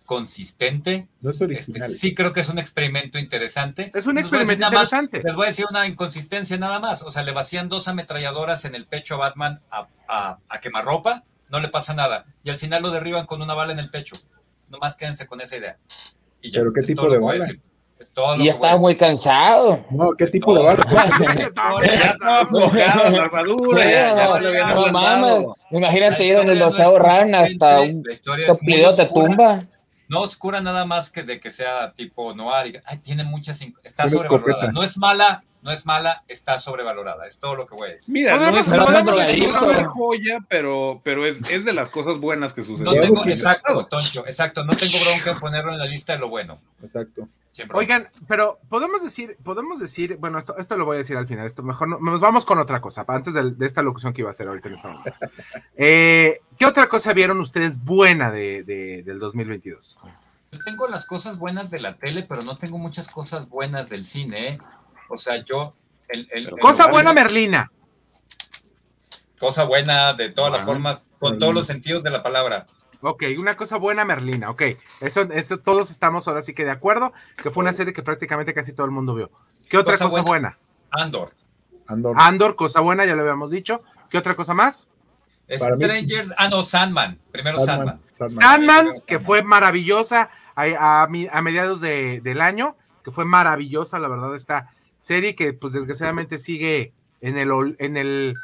consistente. No es original. Este, sí creo que es un experimento interesante. Es un experimento más- interesante. les voy a decir una inconsistencia nada más. O sea, le vacían dos ametralladoras en el pecho a Batman a, a, a quemarropa, no le pasa nada. Y al final lo derriban con una bala en el pecho. Nomás quédense con esa idea. Y ya, ¿Pero qué tipo de bala? Es Y ya estaba muy cansado. No, ¿qué Es tipo de bala? Ya estaba aflojada la armadura, ya, ya se le habían no mames, imagínate La ir en el historia no es Doceo Ran hasta un soplido te oscura. tumba. No oscura nada más que de que sea tipo noir. y- Ay, tiene muchas. Está sobrevalorada. No es mala, no es mala, está sobrevalorada. Es todo lo que voy a decir. Mira, no es, no una joya, pero, pero es, es de las cosas buenas que No sucedieron. Digamos tengo, exacto, Toncho, exacto. No tengo bronca en ponerlo en la lista de lo bueno. Exacto. Oigan, pero podemos decir, podemos decir, bueno, esto, esto lo voy a decir al final, esto mejor no, nos vamos con otra cosa, antes del- de, esta locución que iba a hacer ahorita en este momento. Eh, ¿Qué otra cosa vieron ustedes buena de, de- del 2022? Yo tengo las cosas buenas de la tele, pero no tengo muchas cosas buenas del cine. O sea, yo. El, el- Pero el- Cosa buena, Merlina. cosa buena de todas las Bueno. formas, con todos los sentidos de la palabra. Ok, una cosa buena, Merlina. Ok, eso, eso todos estamos ahora sí que de acuerdo, que fue una serie que prácticamente casi todo el mundo vio. ¿Qué otra Cosa cosa, buena. buena? Andor. Andor. Andor, cosa buena, ya lo habíamos dicho. ¿Qué otra cosa más? Mí- Strangers. Ah, no, Sandman. Primero Sandman. Sandman. Sandman, Sandman. que fue maravillosa a, a mediados de- del año, que fue maravillosa, la verdad, esta serie que pues desgraciadamente sigue en el, ol- en el,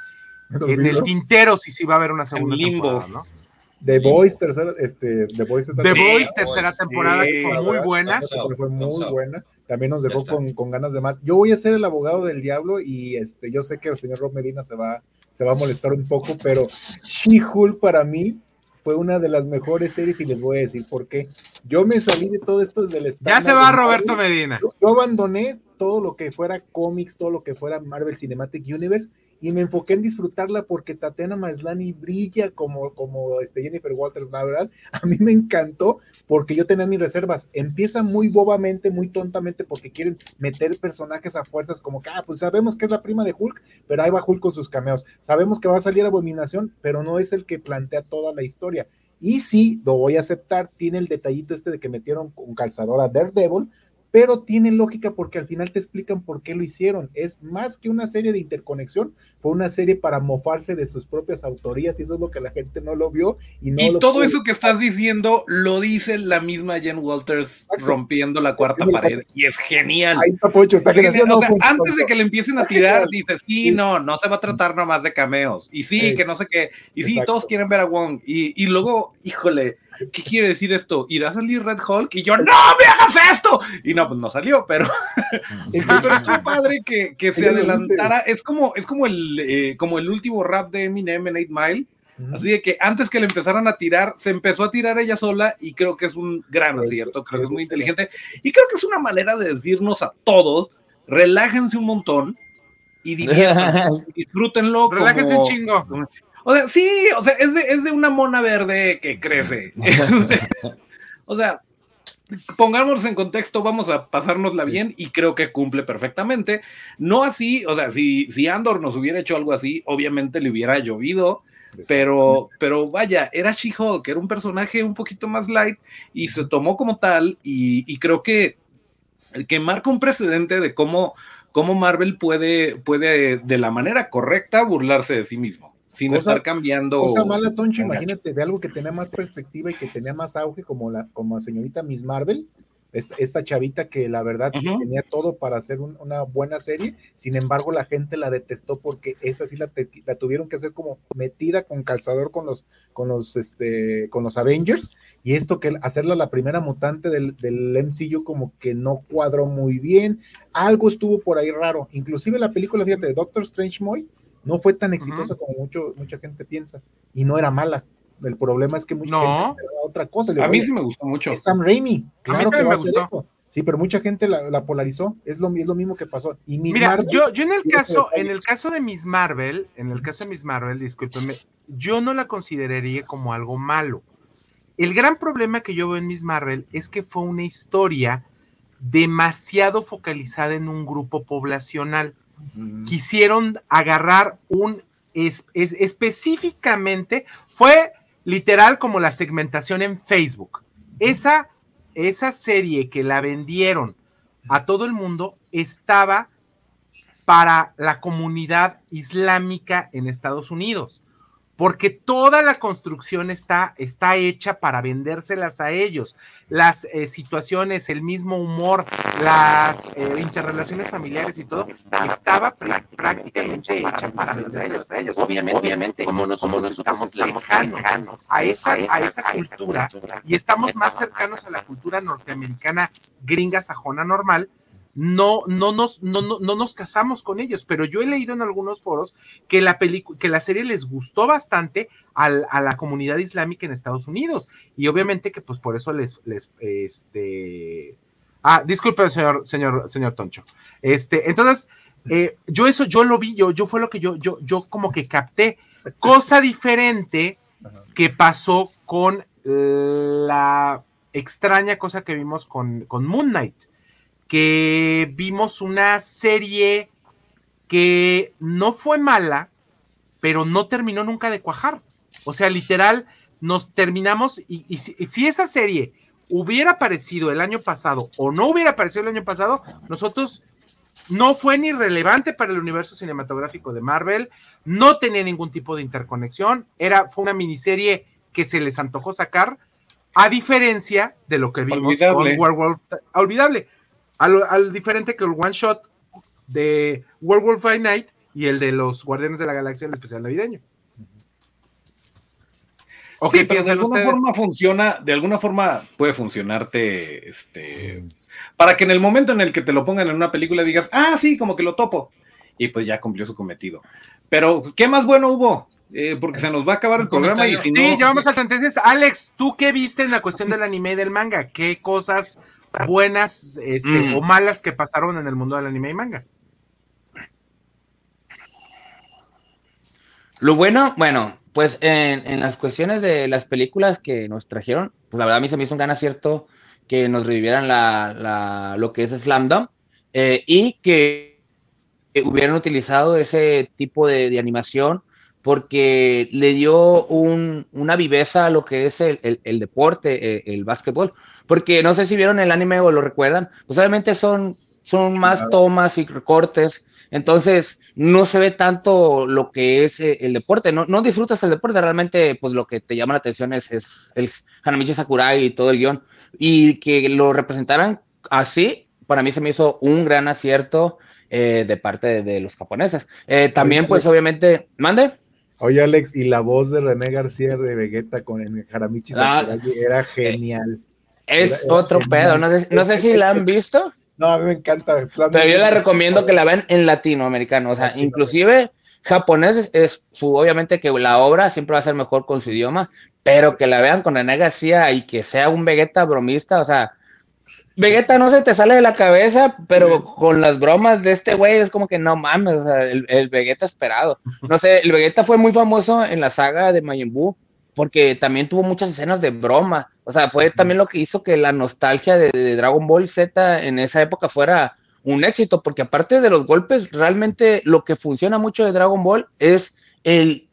en el tintero si sí va a haber una segunda limbo. temporada, ¿no? The Boys, tercera, este, The Boys está The Sí, Voice, tercera Voice, temporada, sí, que fue muy buena. Fue muy buena. También nos dejó con, con ganas de más. Yo voy a ser el abogado del diablo y este, yo sé que el señor Rob Medina se va, se va a molestar un poco, pero She-Hulk para mí fue una de las mejores series y les voy a decir por qué. Yo me salí de todo esto del Ya estándar se va Roberto. Medina. Yo, yo abandoné todo lo que fuera cómics, todo lo que fuera Marvel Cinematic Universe y me enfoqué en disfrutarla porque Tatiana Maslany brilla como, como este Jennifer Walters, la verdad. A mí me encantó porque yo tenía mis reservas. Empieza muy bobamente, muy tontamente porque quieren meter personajes a fuerzas como que, ah, pues sabemos que es la prima de Hulk, pero ahí va Hulk con sus cameos. Sabemos que va a salir Abominación, pero no es el que plantea toda la historia. Y sí, lo voy a aceptar, tiene el detallito este de que metieron con calzador a Daredevil, pero tiene lógica porque al final te explican por qué lo hicieron. Es más que una serie de interconexión, fue una serie para mofarse de sus propias autorías y eso es lo que la gente no lo vio y no y lo todo eso que estás diciendo lo dice la misma Jen Walters Exacto. rompiendo la cuarta pared y es genial. Ahí está Pocho, está Genial. O sea, antes de que le empiecen a tirar, dices, sí, Sí. no, no se va a tratar nomás de cameos. Y sí, Sí. que no sé qué. Y sí, Exacto. todos quieren ver a Wong. Y, y luego, híjole, ¿qué quiere decir esto? ¿Irá a salir Red Hulk? Y yo, ¡no me hagas esto! Y no, pues no salió, pero, pero estuvo padre que, que se adelantara. Es como, es como el, eh, como el último rap de Eminem en 8 Mile. Así de que antes que le empezaran a tirar, se empezó a tirar ella sola y creo que es un gran acierto, creo que es muy inteligente y creo que es una manera de decirnos a todos, relájense un montón y diviértanse, disfrútenlo. Relájense como- un chingo. O sea, sí, o sea, es de, es de una mona verde que crece. o sea, pongámonos en contexto, vamos a pasárnosla bien y creo que cumple perfectamente. No así, o sea, si, si Andor nos hubiera hecho algo así, obviamente le hubiera llovido, pero, pero vaya, era She-Hulk, era un personaje un poquito más light y se tomó como tal y, y creo que, que marca un precedente de cómo, cómo Marvel puede, puede de la manera correcta burlarse de sí mismo, sin Cosa- estar cambiando. Cosa mala, Toncho, imagínate de algo que tenía más perspectiva y que tenía más auge, como la, como la señorita Miss Marvel, esta, esta chavita que la verdad tenía todo para hacer un- una buena serie, sin embargo la gente la detestó porque esa sí la, te- la tuvieron que hacer como metida con calzador con los, con los, este, con los Avengers, y esto que hacerla la primera mutante del, del MCU como que no cuadró muy bien, algo estuvo por ahí raro, inclusive la película, fíjate, de Doctor Strange Moy, no fue tan exitosa como mucho, mucha gente piensa, y no era mala. El problema es que mucha No. gente otra cosa. Le A mí "Oye, sí me gustó mucho. es Sam Raimi. Claro que también va me a gustó. esto. Sí, pero mucha gente la, la polarizó. Es lo, es lo mismo que pasó. Y Miss Mira, Marvel, yo, yo en el caso, en el caso de Miss Marvel, en el caso de Miss Marvel, discúlpeme, yo no la consideraría como algo malo. El gran problema que yo veo en Miss Marvel es que fue una historia demasiado focalizada en un grupo poblacional. Quisieron agarrar un es- específicamente, fue literal como la segmentación en Facebook. Esa esa serie que la vendieron a todo el mundo estaba para la comunidad islámica en Estados Unidos porque toda la construcción está, está hecha para vendérselas a ellos. Las eh, situaciones, el mismo humor, las eh, interrelaciones familiares y todo, estaba prácticamente hecha para vendérselas a ellos. Obviamente, obviamente como nosotros estamos lejanos a esa, a esa cultura y estamos más cercanos a la cultura norteamericana gringa sajona normal, no, no, nos, no, no, no, nos casamos con ellos, pero yo he leído en algunos foros que la, que la serie les gustó bastante a la comunidad islámica en Estados Unidos y obviamente que pues por eso les, les este... Ah, disculpe, señor, señor, señor Toncho. Este, entonces, eh, yo eso, yo lo vi, yo, yo fue lo que yo, yo, yo como que capté. Cosa diferente que pasó con la extraña cosa que vimos con, con Moon Knight que vimos una serie que no fue mala, pero no terminó nunca de cuajar. O sea, literal, nos terminamos y, si, esa serie hubiera aparecido el año pasado o no hubiera aparecido el año pasado, nosotros no fue ni relevante para el universo cinematográfico de Marvel, no tenía ningún tipo de interconexión, era, fue una miniserie que se les antojó sacar, a diferencia de lo que vimos con Werewolf, olvidable al, diferente que el one shot de Werewolf by Night y el de los Guardianes de la Galaxia, el especial navideño. Ok, pero de alguna forma funciona, de alguna forma puede funcionarte, este, para que en el momento en el que te lo pongan en una película digas, ah, sí, como que lo topo, y pues ya cumplió su cometido. Pero, ¿qué más bueno hubo? Eh, porque se nos va a acabar el programa y si no... Sí, ya vamos a tendencias. Alex, ¿tú qué viste en la cuestión del anime y del manga? ¿Qué cosas buenas este, mm. o malas que pasaron en el mundo del anime y manga. Lo bueno, bueno, pues en, las cuestiones de las películas que nos trajeron, pues la verdad a mí se me hizo un gran acierto que nos revivieran la, lo que es Slam Dunk eh, y que, hubieran utilizado ese tipo de, animación porque le dio una viveza a lo que es el, deporte, el, el básquetbol porque no sé si vieron el anime o lo recuerdan, pues obviamente son, son más tomas y recortes, entonces no se ve tanto lo que es eh, el deporte, no, no disfrutas el deporte, realmente pues lo que te llama la atención es, es el Hanamichi Sakurai y todo el guion, y que lo representaran así, para mí se me hizo un gran acierto eh, de parte de, los japoneses. Eh, también pues obviamente, mande. Oye, Alex, y la voz de René García de Vegeta con el Haramichi ah, era genial. Es otro pedo, no sé, si la han visto. No, a mí me encanta. Pero yo la recomiendo que la vean en latinoamericano, o sea, inclusive japonés es, su, obviamente que la obra siempre va a ser mejor con su idioma, pero que la vean con René García y que sea un Vegeta bromista, o sea, Vegeta no se te sale de la cabeza, pero con las bromas de este güey es como que no mames, o sea, el, el, Vegeta esperado. No sé, el Vegeta fue muy famoso en la saga de Majin Buu, porque también tuvo muchas escenas de broma. O sea, fue también lo que hizo que la nostalgia de, Dragon Ball Z en esa época fuera un éxito, porque aparte de los golpes, realmente lo que funciona mucho de Dragon Ball es el,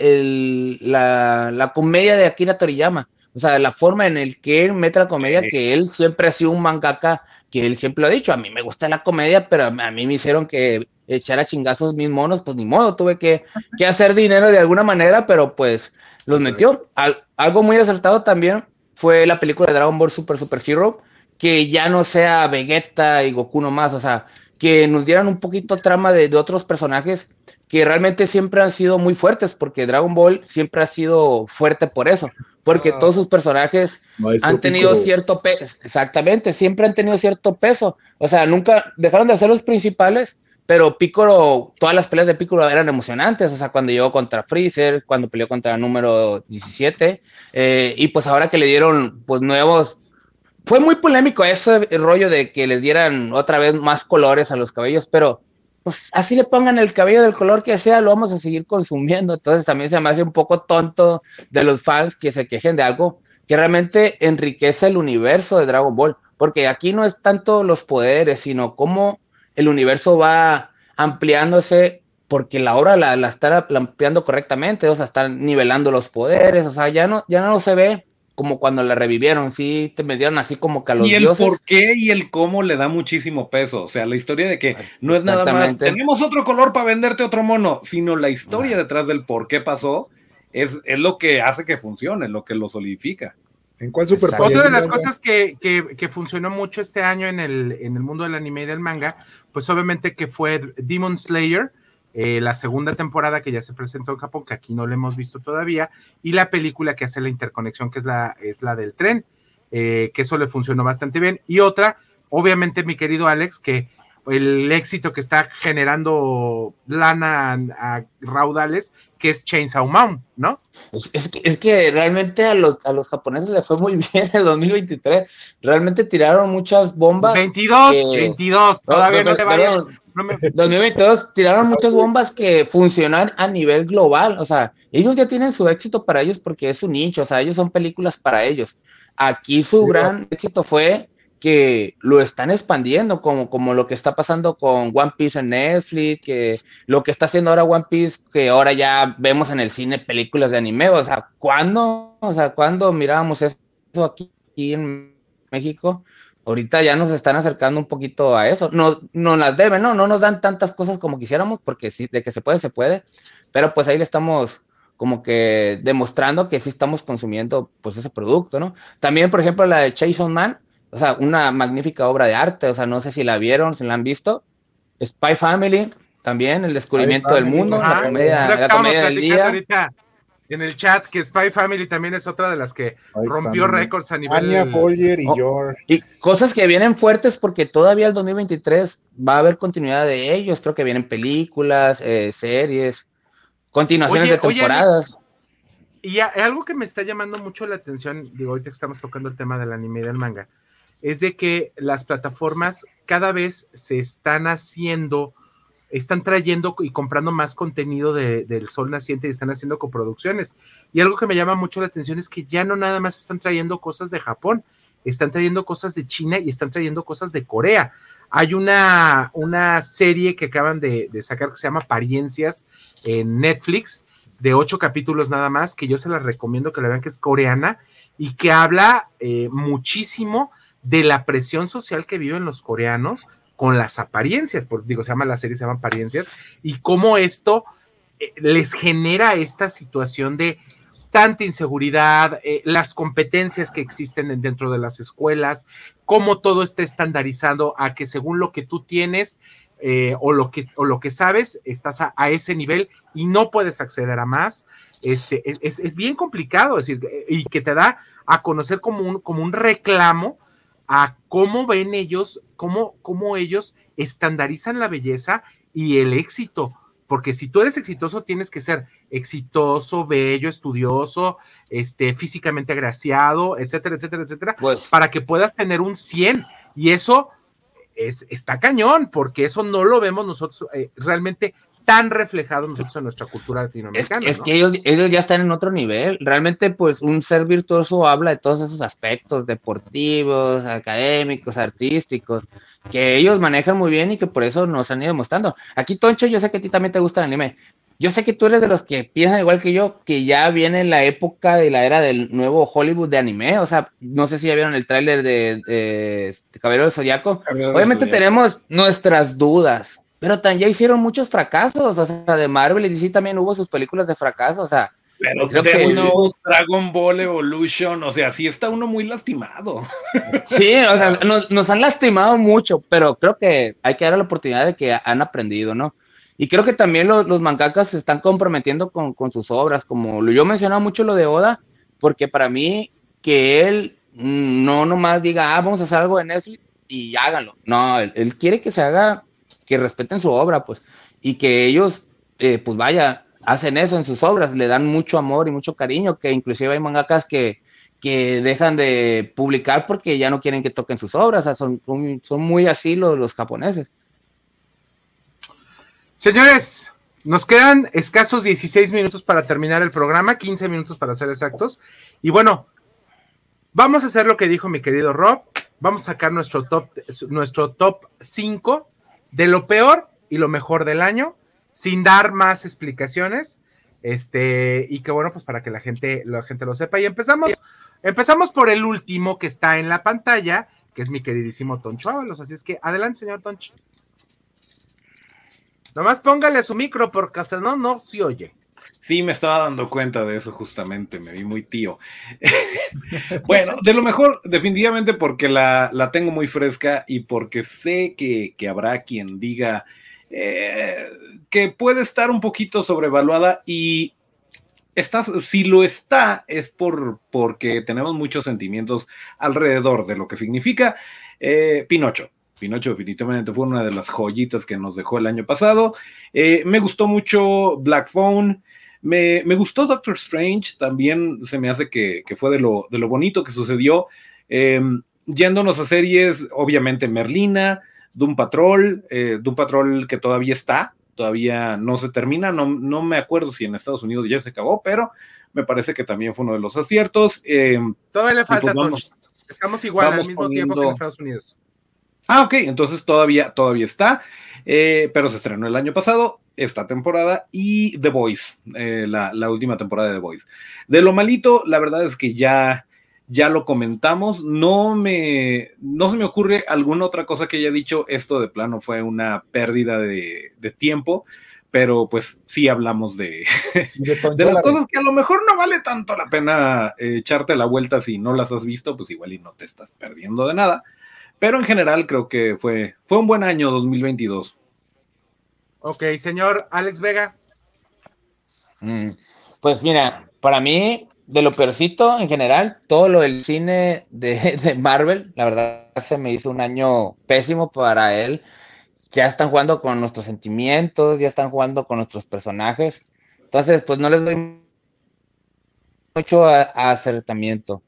la, comedia de Akira Toriyama. O sea, la forma en el que él mete la comedia, que él siempre ha sido un mangaka, que él siempre lo ha dicho, a mí me gusta la comedia, pero a mí me hicieron que echar a chingazos mis monos, pues ni modo, tuve que, que hacer dinero de alguna manera, pero pues los metió. algo muy acertado también fue la película de Dragon Ball Super Super Hero, que ya no sea Vegeta y Goku nomás, o sea, que nos dieran un poquito trama de, otros personajes que realmente siempre han sido muy fuertes, porque Dragon Ball siempre ha sido fuerte por eso, porque ah. todos sus personajes han tenido cierto peso, exactamente, siempre han tenido cierto peso, o sea, nunca dejaron de ser los principales, pero Piccolo, todas las peleas de Piccolo eran emocionantes, o sea, cuando llegó contra Freezer, cuando peleó contra el número 17, eh, y pues ahora que le dieron pues nuevos, fue muy polémico ese rollo de que le dieran otra vez más colores a los cabellos, pero pues así le pongan el cabello del color que sea, lo vamos a seguir consumiendo, entonces también se me hace un poco tonto de los fans que se quejen de algo que realmente enriquece el universo de Dragon Ball, porque aquí no es tanto los poderes, sino cómo el universo va ampliándose porque la obra la, está ampliando correctamente, o sea, están nivelando los poderes, o sea, ya no, ya no se ve como cuando la revivieron, sí te metieron así como que a los y el dioses. por qué y el cómo le da muchísimo peso. O sea, la historia de que no es nada más, tenemos otro color para venderte otro mono, sino la historia detrás del por qué pasó es, es lo que hace que funcione, lo que lo solidifica. ¿En cuál super Otra de las cosas que, que, que, funcionó mucho este año en el, en el mundo del anime y del manga, pues obviamente que fue Demon Slayer, eh, la segunda temporada que ya se presentó en Japón, que aquí no la hemos visto todavía, y la película que hace la interconexión, que es la, es la del tren, eh, que eso le funcionó bastante bien. Y otra, obviamente, mi querido Alex, que el éxito que está generando lana a, raudales, que es Chainsaw Man, ¿no? Es, que, es que, realmente a los, a los japoneses les fue muy bien el 2023. Realmente tiraron muchas bombas. 22, 22, todavía no, te vayas. 2022 tiraron muchas bombas que funcionan a nivel global. O sea, ellos ya tienen su éxito para ellos porque es su nicho. O sea, ellos son películas para ellos. Aquí su gran éxito fue que lo están expandiendo, como, como lo que está pasando con One Piece en Netflix, que lo que está haciendo ahora One Piece, que ahora ya vemos en el cine películas de anime, o sea, ¿cuándo? O sea, ¿cuándo mirábamos eso aquí, en México? Ahorita ya nos están acercando un poquito a eso. No, no las deben, ¿no? No nos dan tantas cosas como quisiéramos, porque sí, de que se puede, se puede. Pero pues ahí le estamos como que demostrando que sí estamos consumiendo pues ese producto, ¿no? También, por ejemplo, la de Jason Man, o sea, una magnífica obra de arte, o sea, no sé si la vieron, si la han visto. Spy Family, también, el descubrimiento del mundo, la comedia, la comedia del día. Ahorita en el chat que Spy Family también es otra de las que rompió récords a nivel. Anya Folger y oh, Y cosas que vienen fuertes porque todavía el 2023 va a haber continuidad de ellos. Creo que vienen películas, eh, series, continuaciones de temporadas. y algo que me está llamando mucho la atención, digo, ahorita que estamos tocando el tema del anime y del manga, es de que las plataformas cada vez se están haciendo, están trayendo y comprando más contenido del sol naciente y están haciendo coproducciones. Y algo que me llama mucho la atención es que ya no nada más están trayendo cosas de Japón, están trayendo cosas de China y están trayendo cosas de Corea. Hay una, una serie que acaban de, sacar que se llama Apariencias en Netflix, de ocho capítulos nada más, que yo se la recomiendo que la vean, que es coreana y que habla eh, muchísimo de la presión social que viven los coreanos con las apariencias, porque digo, se llama la serie, se llama apariencias, y cómo esto eh, les genera esta situación de tanta inseguridad, eh, las competencias que existen dentro de las escuelas, cómo todo está estandarizado a que según lo que tú tienes eh, o, lo que, o lo que sabes, estás a, ese nivel y no puedes acceder a más. Este, es, es, bien complicado, es decir, y que te da a conocer como un, como un reclamo a cómo ven ellos, cómo, cómo ellos estandarizan la belleza y el éxito. Porque si tú eres exitoso, tienes que ser exitoso, bello, estudioso, este, físicamente agraciado, etcétera, etcétera, etcétera, pues, para que puedas tener un 100. Y eso es, está cañón, porque eso no lo vemos nosotros eh, realmente tan reflejado nosotros en nuestra cultura latinoamericana. Es, que ellos, ellos, ya están en otro nivel. Realmente, pues, un ser virtuoso habla de todos esos aspectos deportivos, académicos, artísticos, que ellos manejan muy bien y que por eso nos han ido mostrando. Aquí, Toncho, yo sé que a ti también te gusta el anime. Yo sé que tú eres de los que piensan igual que yo, que ya viene la época de la era del nuevo Hollywood de anime. O sea, no sé si ya vieron el tráiler de, de, Caballero del Zodiaco. Obviamente tenemos nuestras dudas, pero también ya hicieron muchos fracasos, o sea, de Marvel y DC también hubo sus películas de fracaso, o sea. Pero creo que uno, Dragon Ball Evolution, o sea, sí está uno muy lastimado. Sí, o sea, nos, han lastimado mucho, pero creo que hay que dar la oportunidad de que han aprendido, ¿no? Y creo que también los, los mangakas se están comprometiendo con, con, sus obras, como yo mencionaba mucho lo de Oda, porque para mí que él no nomás diga, ah, vamos a hacer algo en Netflix y háganlo. No, él quiere que se haga que respeten su obra, pues, y que ellos, eh, pues vaya, hacen eso en sus obras, le dan mucho amor y mucho cariño, que inclusive hay mangakas que, que dejan de publicar porque ya no quieren que toquen sus obras, son, son, muy así los, los japoneses. Señores, nos quedan escasos 16 minutos para terminar el programa, 15 minutos para ser exactos. Y bueno, vamos a hacer lo que dijo mi querido Rob. Vamos a sacar nuestro top, nuestro top 5 de lo peor y lo mejor del año, sin dar más explicaciones. Este, y que bueno, pues para que la gente, la gente lo sepa. Y empezamos, empezamos por el último que está en la pantalla, que es mi queridísimo Toncho Ábalos. Así es que adelante, señor Toncho. Nomás póngale su micro porque si no, no se oye. Sí, me estaba dando cuenta de eso justamente, me vi muy tío. bueno, de lo mejor, definitivamente porque la, la tengo muy fresca y porque sé que, que habrá quien diga eh, que puede estar un poquito sobrevaluada y está, si lo está es por, porque tenemos muchos sentimientos alrededor de lo que significa eh, Pinocho. Pinocho definitivamente fue una de las joyitas que nos dejó el año pasado. Eh, me gustó mucho Black Phone. Me, gustó Doctor Strange, también se me hace que, fue de lo, de lo, bonito que sucedió. Em, yéndonos a series, obviamente Merlina, Doom Patrol, eh, Doom Patrol que todavía está, todavía no se termina, no, no, me acuerdo si en Estados Unidos ya se acabó, pero me parece que también fue uno de los aciertos. Em, todavía le falta, pues estamos igual al mismo tiempo que en Estados Unidos. Ah, ok, entonces todavía, todavía está, eh, pero se estrenó el año pasado, esta temporada, y The Voice, eh, la, última temporada de The Voice. De lo malito, la verdad es que ya, ya lo comentamos, no me, no se me ocurre alguna otra cosa que haya dicho, esto de plano fue una pérdida de, tiempo, pero pues sí hablamos de, de, las cosas que a lo mejor no vale tanto la pena eh, echarte la vuelta si no las has visto, pues igual y no te estás perdiendo de nada. Pero en general creo que fue, fue un buen año 2022. Ok, señor Alex Vega. Mm, pues mira, para mí, de lo peorcito en general, todo lo del cine de, Marvel, la verdad se me hizo un año pésimo para él. Ya están jugando con nuestros sentimientos, ya están jugando con nuestros personajes. Entonces, pues no les doy mucho acertamiento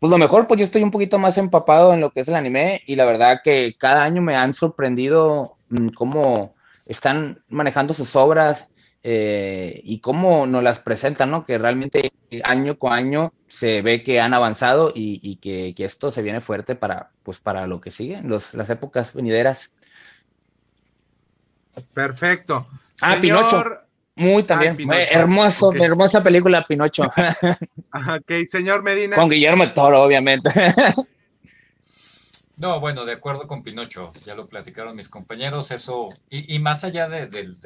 pues lo mejor, pues yo estoy un poquito más empapado en lo que es el anime y la verdad que cada año me han sorprendido mm, cómo están manejando sus obras eh, y cómo nos las presentan, ¿no? Que realmente año con año se ve que han avanzado y, que, esto se viene fuerte para, pues, para lo que sigue, los, las épocas venideras. Perfecto. Ah, Pinocho. Muy también. hermoso, hermosa película, Pinocho. ok, señor Medina. Con Guillermo Toro, obviamente. no, bueno, de acuerdo con Pinocho, ya lo platicaron mis compañeros, eso, y, más allá de,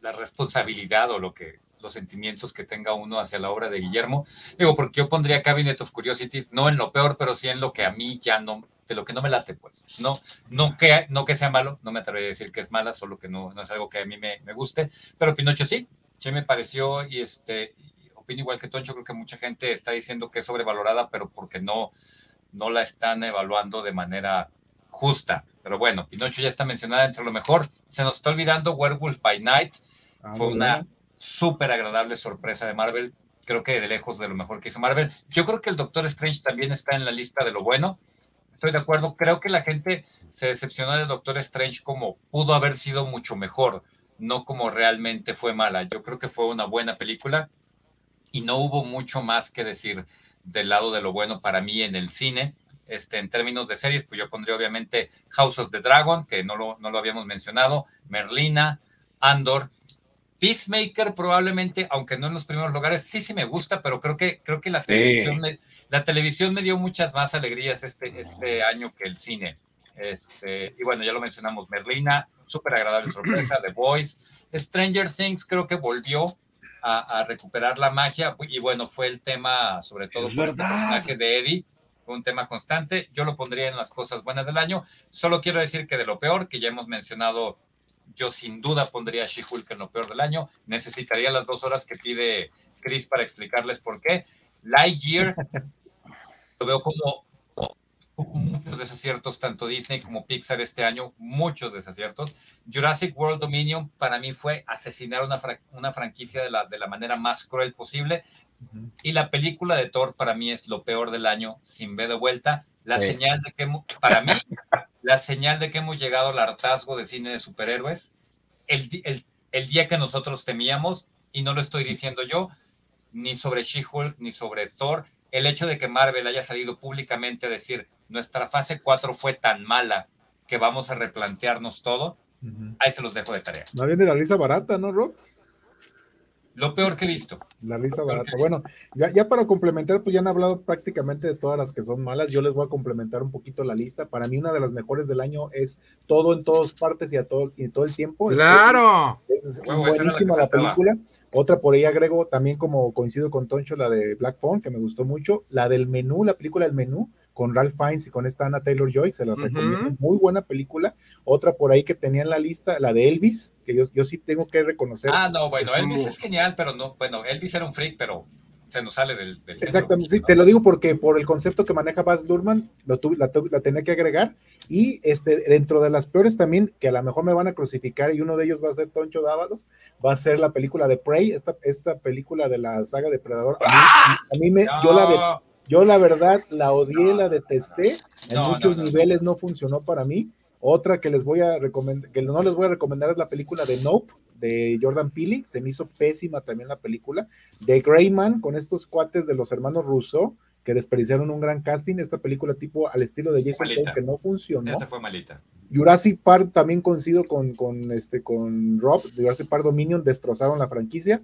la, responsabilidad o lo que los sentimientos que tenga uno hacia la obra de Guillermo, digo, porque yo pondría Cabinet of Curiosities, no en lo peor, pero sí en lo que a mí ya no, de lo que no me late, pues. No, no, que, no que sea malo, no me atrevería a decir que es mala, solo que no, no es algo que a mí me, me guste, pero Pinocho sí, sí me pareció y este, opino igual que Toncho, creo que mucha gente está diciendo que es sobrevalorada, pero porque no, no la están evaluando de manera justa. Pero bueno, Pinocho ya está mencionada entre lo mejor. Se nos está olvidando Werewolf by Night. Ah, Fue una súper agradable sorpresa de Marvel. Creo que de lejos de lo mejor que hizo Marvel. Yo creo que el Doctor Strange también está en la lista de lo bueno estoy de acuerdo. Creo que la gente se decepcionó de Doctor Strange como pudo haber sido mucho mejor, no como realmente fue mala. Yo creo que fue una buena película y no hubo mucho más que decir del lado de lo bueno para mí en el cine. Este, en términos de series, pues yo pondría obviamente House of the Dragon, que no lo, no lo habíamos mencionado, Merlina, Andor, Peacemaker probablemente, aunque no en los primeros lugares, sí, sí me gusta, pero creo que, creo que la, televisión me, la televisión me dio muchas más alegrías este, este año que el cine. Este, y bueno, ya lo mencionamos, Merlina, súper agradable sorpresa, The Voice, Stranger Things creo que volvió a, recuperar la magia y bueno, fue el tema, sobre todo por el personaje de Eddie, fue un tema constante, yo lo pondría en las cosas buenas del año, solo quiero decir que de lo peor, que ya hemos mencionado yo sin duda pondría a She-Hulk en lo peor del año. Necesitaría las dos horas que pide Chris para explicarles por qué. Lightyear lo veo como muchos desaciertos, tanto Disney como Pixar este año, muchos desaciertos. Jurassic World Dominion para mí fue asesinar una, una franquicia de la, de la manera más cruel posible. Y la película de Thor para mí es lo peor del año, sin ver de vuelta. La señal de que, para mí, la señal de que hemos llegado al hartazgo de cine de superhéroes, el, día que nosotros temíamos, y no lo estoy diciendo yo, ni sobre She-Hulk, ni sobre Thor, el hecho de que Marvel haya salido públicamente a decir, nuestra fase 4 fue tan mala que vamos a replantearnos todo, ahí se los dejo de tarea. No viene la risa barata, ¿no, Rob? Lo peor que he visto. La risa barata. Bueno, ya, ya, para complementar, pues ya han hablado prácticamente de todas las que son malas. Yo les voy a complementar un poquito la lista. Para mí, una de las mejores del año es todo en todas partes y a todo, y todo el tiempo. ¡Claro! Es, es buenísima la, la película. Otra por ahí agrego también como coincido con Toncho, la de Black Phone, que me gustó mucho. La del menú, la película del menú, con Ralph Fiennes y con esta Anna Taylor Joy, se la uh -huh. recomiendo. Muy buena película. Otra por ahí que tenía en la lista, la de Elvis, que yo, yo sí tengo que reconocer. Ah, no, bueno, es Elvis es genial, pero no, bueno, Elvis era un freak, pero se nos sale del. del Exactamente, sí, te lo digo porque por el concepto que maneja Baz Luhrmann, lo tuve, la, la, tenía que agregar. Y este, dentro de las peores también, que a lo mejor me van a crucificar, y uno de ellos va a ser Toncho Dávalos, va a ser la película de Prey, esta, esta película de la saga Depredador. A mí, ¡Ah! a mí me, no. yo, la de, yo la verdad la odié, la detesté, en muchos niveles no funcionó para mí. Otra que les voy a recomendar, que no les voy a recomendar es la película de Nope, de Jordan Peele, se me hizo pésima también la película, de Greyman, con estos cuates de los hermanos Russo, que desperdiciaron un gran casting, esta película tipo al estilo de Jason Bourne, que no funcionó. Esa fue malita. Jurassic Park también coincido con, con, este, con Rob, Jurassic Park Dominion destrozaron la franquicia.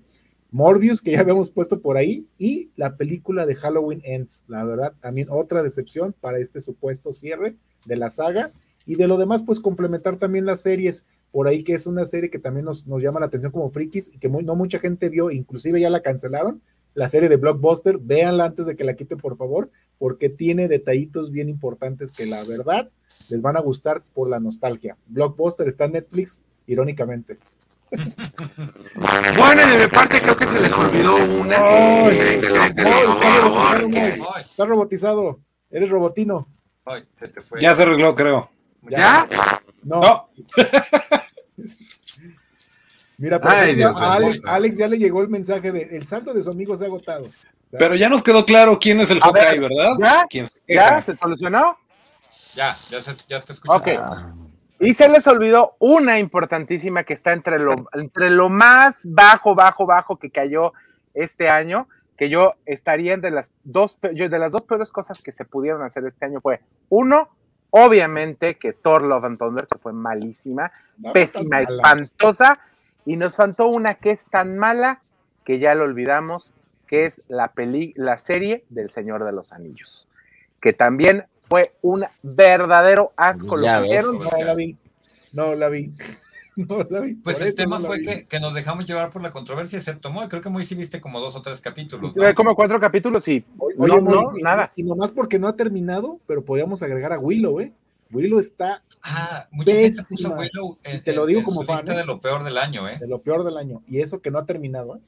Morbius, que ya habíamos puesto por ahí, y la película de Halloween Ends, la verdad, también otra decepción para este supuesto cierre de la saga, y de lo demás, pues complementar también las series, por ahí que es una serie que también nos, nos llama la atención como frikis, y que no mucha gente vio, inclusive ya la cancelaron, la serie de Blockbuster, véanla antes de que la quiten, por favor, porque tiene detallitos bien importantes que la verdad les van a gustar por la nostalgia. Blockbuster está en Netflix, irónicamente. Bueno, y de mi parte creo que se les olvidó una. Está, robotizado, está robotizado. Eres robotino. Ay, se te fue. Ya se arregló, creo. ¿Ya? No. no. Mira, Ay, Dios a Alex, Alex, ya le llegó el mensaje de el saldo de su amigo se ha agotado. Pero ya nos quedó claro quién es el Hawkeye, ¿verdad? ¿Ya? ¿Quién ¿Ya? ¿Se solucionó? Ya, ya, se, ya te escucho. Ok. Y se les olvidó una importantísima que está entre lo, entre lo más bajo, bajo, bajo que cayó este año, que yo estaría entre las dos, yo, de las dos peores cosas que se pudieron hacer este año fue, uno, obviamente que Thor Love and Thunder se fue malísima, no, pésima, espantosa, y nos faltó una que es tan mala que ya lo olvidamos, que es la, peli la serie del Señor de los Anillos, que también fue un verdadero asco ya lo que hicieron. No la vi, no la vi. No la vi. Pues el tema no fue que, que, nos dejamos llevar por la controversia, excepto Moy. Creo que Moy sí viste como dos o tres capítulos. ¿no? como cuatro capítulos y Oye, no, no, nada. Y nomás porque no ha terminado, pero podíamos agregar a Willow, ¿eh? Willow está. Ah, mucha pésima. gente puso Willow en, te lo digo en como fan. ¿eh? de lo peor del año, ¿eh? De lo peor del año. Y eso que no ha terminado, ¿eh?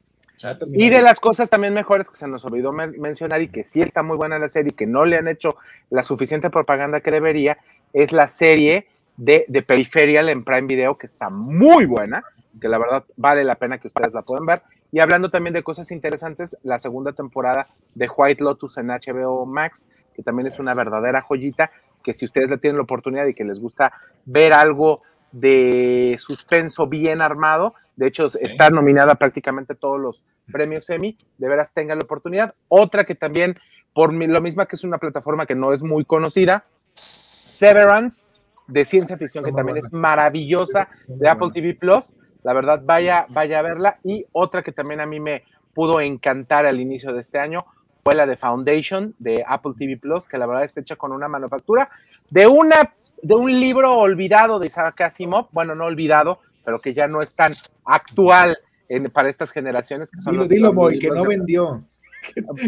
Y de las cosas también mejores que se nos olvidó men mencionar y que sí está muy buena la serie y que no le han hecho la suficiente propaganda que debería, es la serie de, de Peripheral en Prime Video, que está muy buena, que la verdad vale la pena que ustedes la puedan ver. Y hablando también de cosas interesantes, la segunda temporada de White Lotus en HBO Max, que también es una verdadera joyita, que si ustedes le tienen la oportunidad y que les gusta ver algo de suspenso bien armado, de hecho okay. está nominada prácticamente a todos los premios Emmy, de veras tengan la oportunidad. Otra que también, por lo misma que es una plataforma que no es muy conocida, Severance, de ciencia ficción, que también es maravillosa, de Apple TV Plus, la verdad vaya, vaya a verla. Y otra que también a mí me pudo encantar al inicio de este año, fue la de Foundation de Apple TV Plus, que la verdad está hecha con una manufactura de, una, de un libro olvidado de Isaac Asimov, bueno, no olvidado, pero que ya no es tan actual en, para estas generaciones. Que son dilo, dilo, Boy, que no vendió.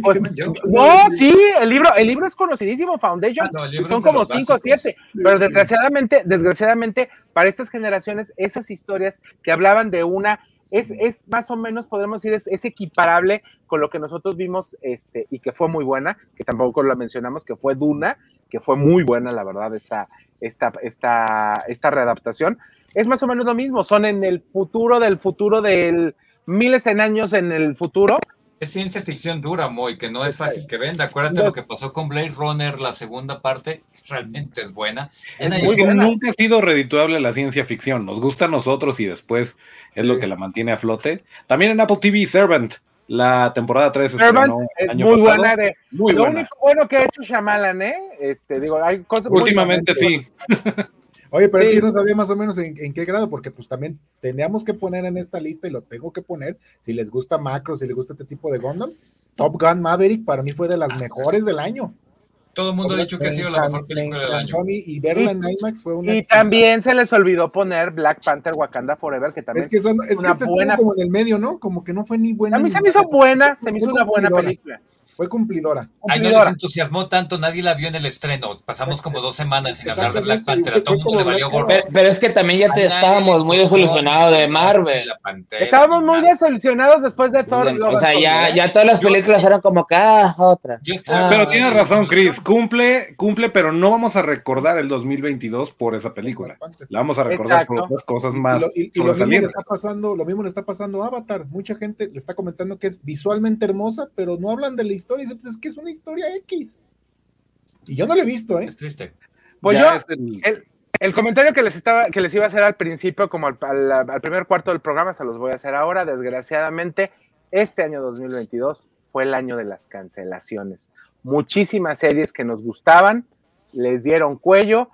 Pues, no, sí, el libro, el libro es conocidísimo, Foundation, ah, no, son como cinco o siete, pero desgraciadamente, desgraciadamente, para estas generaciones, esas historias que hablaban de una es, es, más o menos, podemos decir, es, es, equiparable con lo que nosotros vimos este, y que fue muy buena, que tampoco la mencionamos, que fue Duna, que fue muy buena, la verdad, esta, esta, esta, esta readaptación. Es más o menos lo mismo, son en el futuro del futuro del miles en años en el futuro. Es ciencia ficción dura, Moy, que no es fácil que venda. Acuérdate no. lo que pasó con Blade Runner, la segunda parte, realmente es buena. Es muy buena. Nunca ha sido redituable la ciencia ficción. Nos gusta a nosotros y después es lo que la mantiene a flote. También en Apple TV, Servant, la temporada 3 Servant es muy pasado. buena. De, muy lo buena. único bueno que ha hecho Shyamalan, ¿eh? Este, digo, hay cosas Últimamente sí. Oye, pero es que yo no sabía más o menos en, en qué grado, porque pues también teníamos que poner en esta lista y lo tengo que poner, si les gusta Macro, si les gusta este tipo de Gundam, Top Gun Maverick para mí fue de las mejores del año. Todo el mundo ha dicho que ha sido la mejor película del año. y verla en IMAX fue una... Y también se les olvidó poner Black Panther Wakanda Forever, que también Es que, esa no- es una que buena- como en el medio, ¿no? Como que no fue ni buena. a mí se me hizo buena, se me hizo una buena película. Fue cumplidora. Ay, no les entusiasmó tanto, nadie la vio en el estreno. Pasamos como dos semanas sin hablar de Black Panther. A todo el mundo le valió gorro. Pero, pero es que también ya te estábamos muy desilusionados de Marvel. la Pantera, Estábamos muy desilusionados después de Thor. O sea, ya, ya todas las Yo- películas eran como que, ah, otra. Yo estoy- Ah. Pero tienes razón, Chris. Cumple, cumple, pero no vamos a recordar el 2022 por esa película. La vamos a recordar por Exacto. otras cosas Y más lo, y- y lo mismo le está pasando, lo mismo le está pasando a Avatar. Mucha gente le está comentando que es visualmente hermosa, pero no hablan de la historia. Pues es que es una historia X. Y yo no la he visto, ¿eh? Es triste. Pues Ya yo, es el- el, el comentario que les estaba, que les iba a hacer al principio, como al, al- al primer cuarto del programa, se los voy a hacer ahora. Desgraciadamente, este año 2022 fue el año de las cancelaciones. Muchísimas series que nos gustaban les dieron cuello.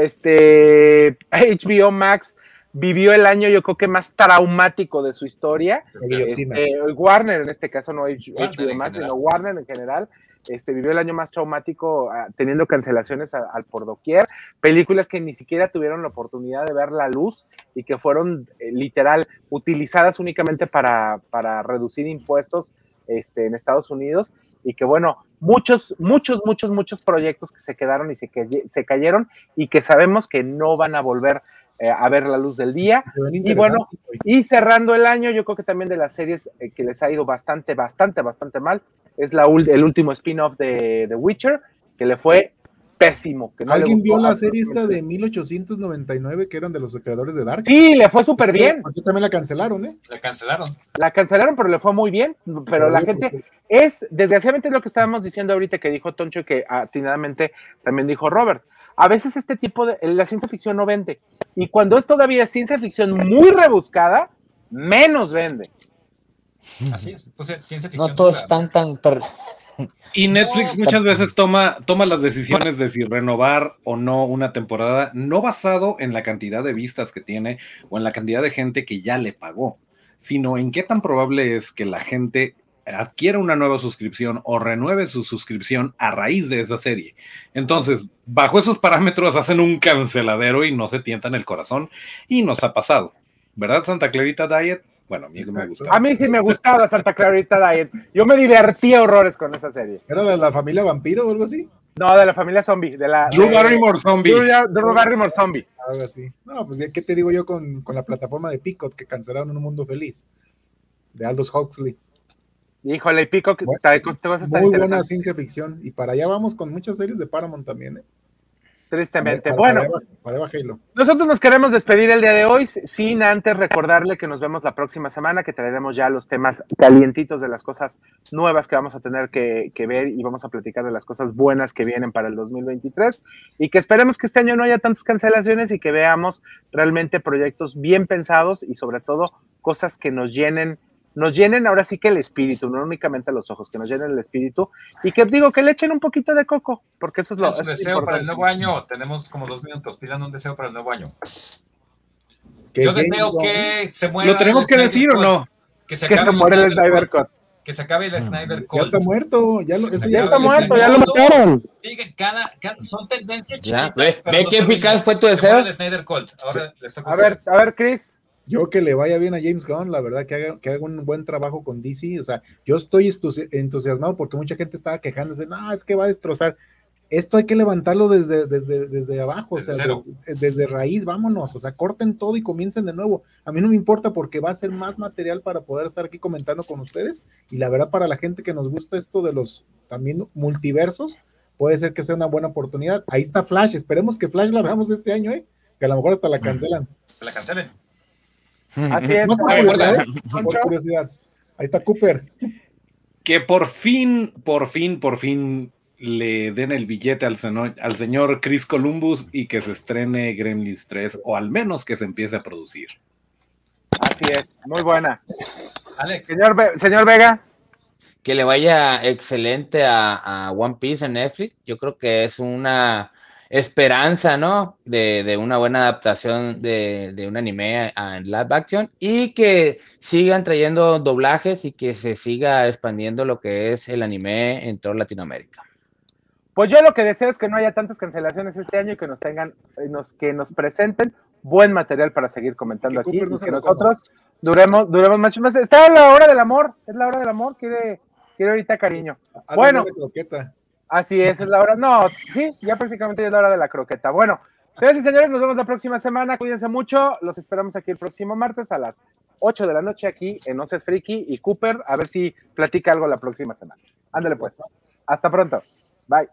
Este HBO Max vivió el año, yo creo que más traumático de su historia. Este, Warner, en este caso, no HBO general. sino Warner en general, este, vivió el año más traumático ah, teniendo cancelaciones a- al por doquier, películas que ni siquiera tuvieron la oportunidad de ver la luz y que fueron eh, literal utilizadas únicamente para, para reducir impuestos este, en Estados Unidos y que bueno, muchos, muchos, muchos, muchos proyectos que se quedaron y se, que- se cayeron y que sabemos que no van a volver eh, a ver la luz del día. Y bueno, Y cerrando el año, yo creo que también de las series eh, que les ha ido bastante, bastante, bastante mal, es la, el último spin-off de The Witcher, que le fue pésimo. Que no ¿Alguien vio la serie esta de 1899 que eran de los creadores de Dark? Sí, le fue súper bien. Aquí también la cancelaron, ¿eh? La cancelaron. La cancelaron, pero le fue muy bien. Pero la gente es, desgraciadamente, lo que estábamos diciendo ahorita que dijo Toncho y que atinadamente también dijo Robert. A veces este tipo de, la ciencia ficción no vende. Y cuando es todavía ciencia ficción muy rebuscada, menos vende. Así es. Eh, ciencia ficción. No todos están tan... per- Y Netflix No, muchas veces toma, toma las decisiones de si renovar o no una temporada, no basado en la cantidad de vistas que tiene o en la cantidad de gente que ya le pagó, sino en qué tan probable es que la gente adquiera una nueva suscripción o renueve su suscripción a raíz de esa serie. Entonces, bajo esos parámetros hacen un canceladero y no se tientan el corazón y nos ha pasado. ¿Verdad, Santa Clarita Diet? Bueno, a mí me Exacto. gusta. A mí sí me gustaba Santa Clarita Diet. Yo me divertía horrores con esa serie. ¿Era la, la familia vampiro o algo así? No, de la familia zombie, de la Drew de- Barrymore Zombie. Drew, Drew Barrymore zombie. Algo así. No, pues ya, ¿qué te digo yo con, con la plataforma de Picot que cancelaron Un Mundo Feliz? De Aldous Huxley. Híjole, y Pico, que Bueno, te, te vas a estar Muy buena ciencia ficción. Y para allá vamos con muchas series de Paramount también, ¿eh? tristemente. Para- Bueno, para va- para nosotros nos queremos despedir el día de hoy, sin antes recordarle que nos vemos la próxima semana, que traeremos ya los temas calientitos de las cosas nuevas que vamos a tener que, que ver y vamos a platicar de las cosas buenas que vienen para el 2023 y que esperemos que este año no haya tantas cancelaciones y que veamos realmente proyectos bien pensados y sobre todo cosas que nos llenen nos llenen ahora sí que el espíritu, no únicamente los ojos, que nos llenen el espíritu y que digo que le echen un poquito de coco, porque eso es lo es deseo para el nuevo año. Tenemos como dos minutos. Pidan un deseo para el nuevo año. Que Yo deseo que se muera. ¿Lo tenemos que Snyder decir o no? Que se, Que acabe se muere el Snyder Cut. Que se acabe el Snyder Ya Cut. está muerto, ya lo, eso Ya Ya está muerto, ya lo mataron. Sigue, cada, cada- son tendencias Ya, chiquitas, ve- pero ve no qué eficaz fue tu Se deseo. muere el Snyder Cut. Ahora les toca A ver, a ver, Chris. Yo que le vaya bien a James Gunn, la verdad, que haga, que haga un buen trabajo con DC. O sea, yo estoy entusiasmado porque mucha gente estaba quejándose, no, es que va a destrozar. Esto hay que levantarlo desde, desde, desde abajo, Desde o sea, desde, desde raíz, vámonos, o sea, corten todo y comiencen de nuevo. A mí no me importa porque va a ser más material para poder estar aquí comentando con ustedes. Y la verdad, para la gente que nos gusta esto de los también multiversos, puede ser que sea una buena oportunidad. Ahí está Flash, esperemos que Flash la veamos este año, ¿eh? que a lo mejor hasta la cancelan. La cancelen. Así es. No por curiosidad, ¿eh? por Poncho. curiosidad. Ahí está Cooper. que por fin, por fin, por fin le den el billete al, seno- al señor Chris Columbus y que se estrene Gremlins 3 o al menos que se empiece a producir. Así es, muy buena. Alex, Señor, Ve- señor Vega, que le vaya excelente a, a One Piece en Netflix. Yo creo que es una esperanza, ¿no? De, una buena adaptación de, un anime en live action y que sigan trayendo doblajes y que se siga expandiendo lo que es el anime en toda Latinoamérica. Pues yo lo que deseo es que no haya tantas cancelaciones este año y que nos tengan, nos, que nos presenten buen material para seguir comentando aquí y que nosotros duremos, duremos mucho más. Está la hora del amor, es la hora del amor, quiere, quiere ahorita cariño. bueno, así es, es la hora, no, sí, ya prácticamente es la hora de la croqueta. Bueno, señores y señores, nos vemos la próxima semana, cuídense mucho, los esperamos aquí el próximo martes a las 8 de la noche aquí en Oces Friki y Cooper, a ver si platica algo la próxima semana. Ándale pues, hasta pronto, bye.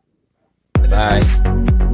Bye.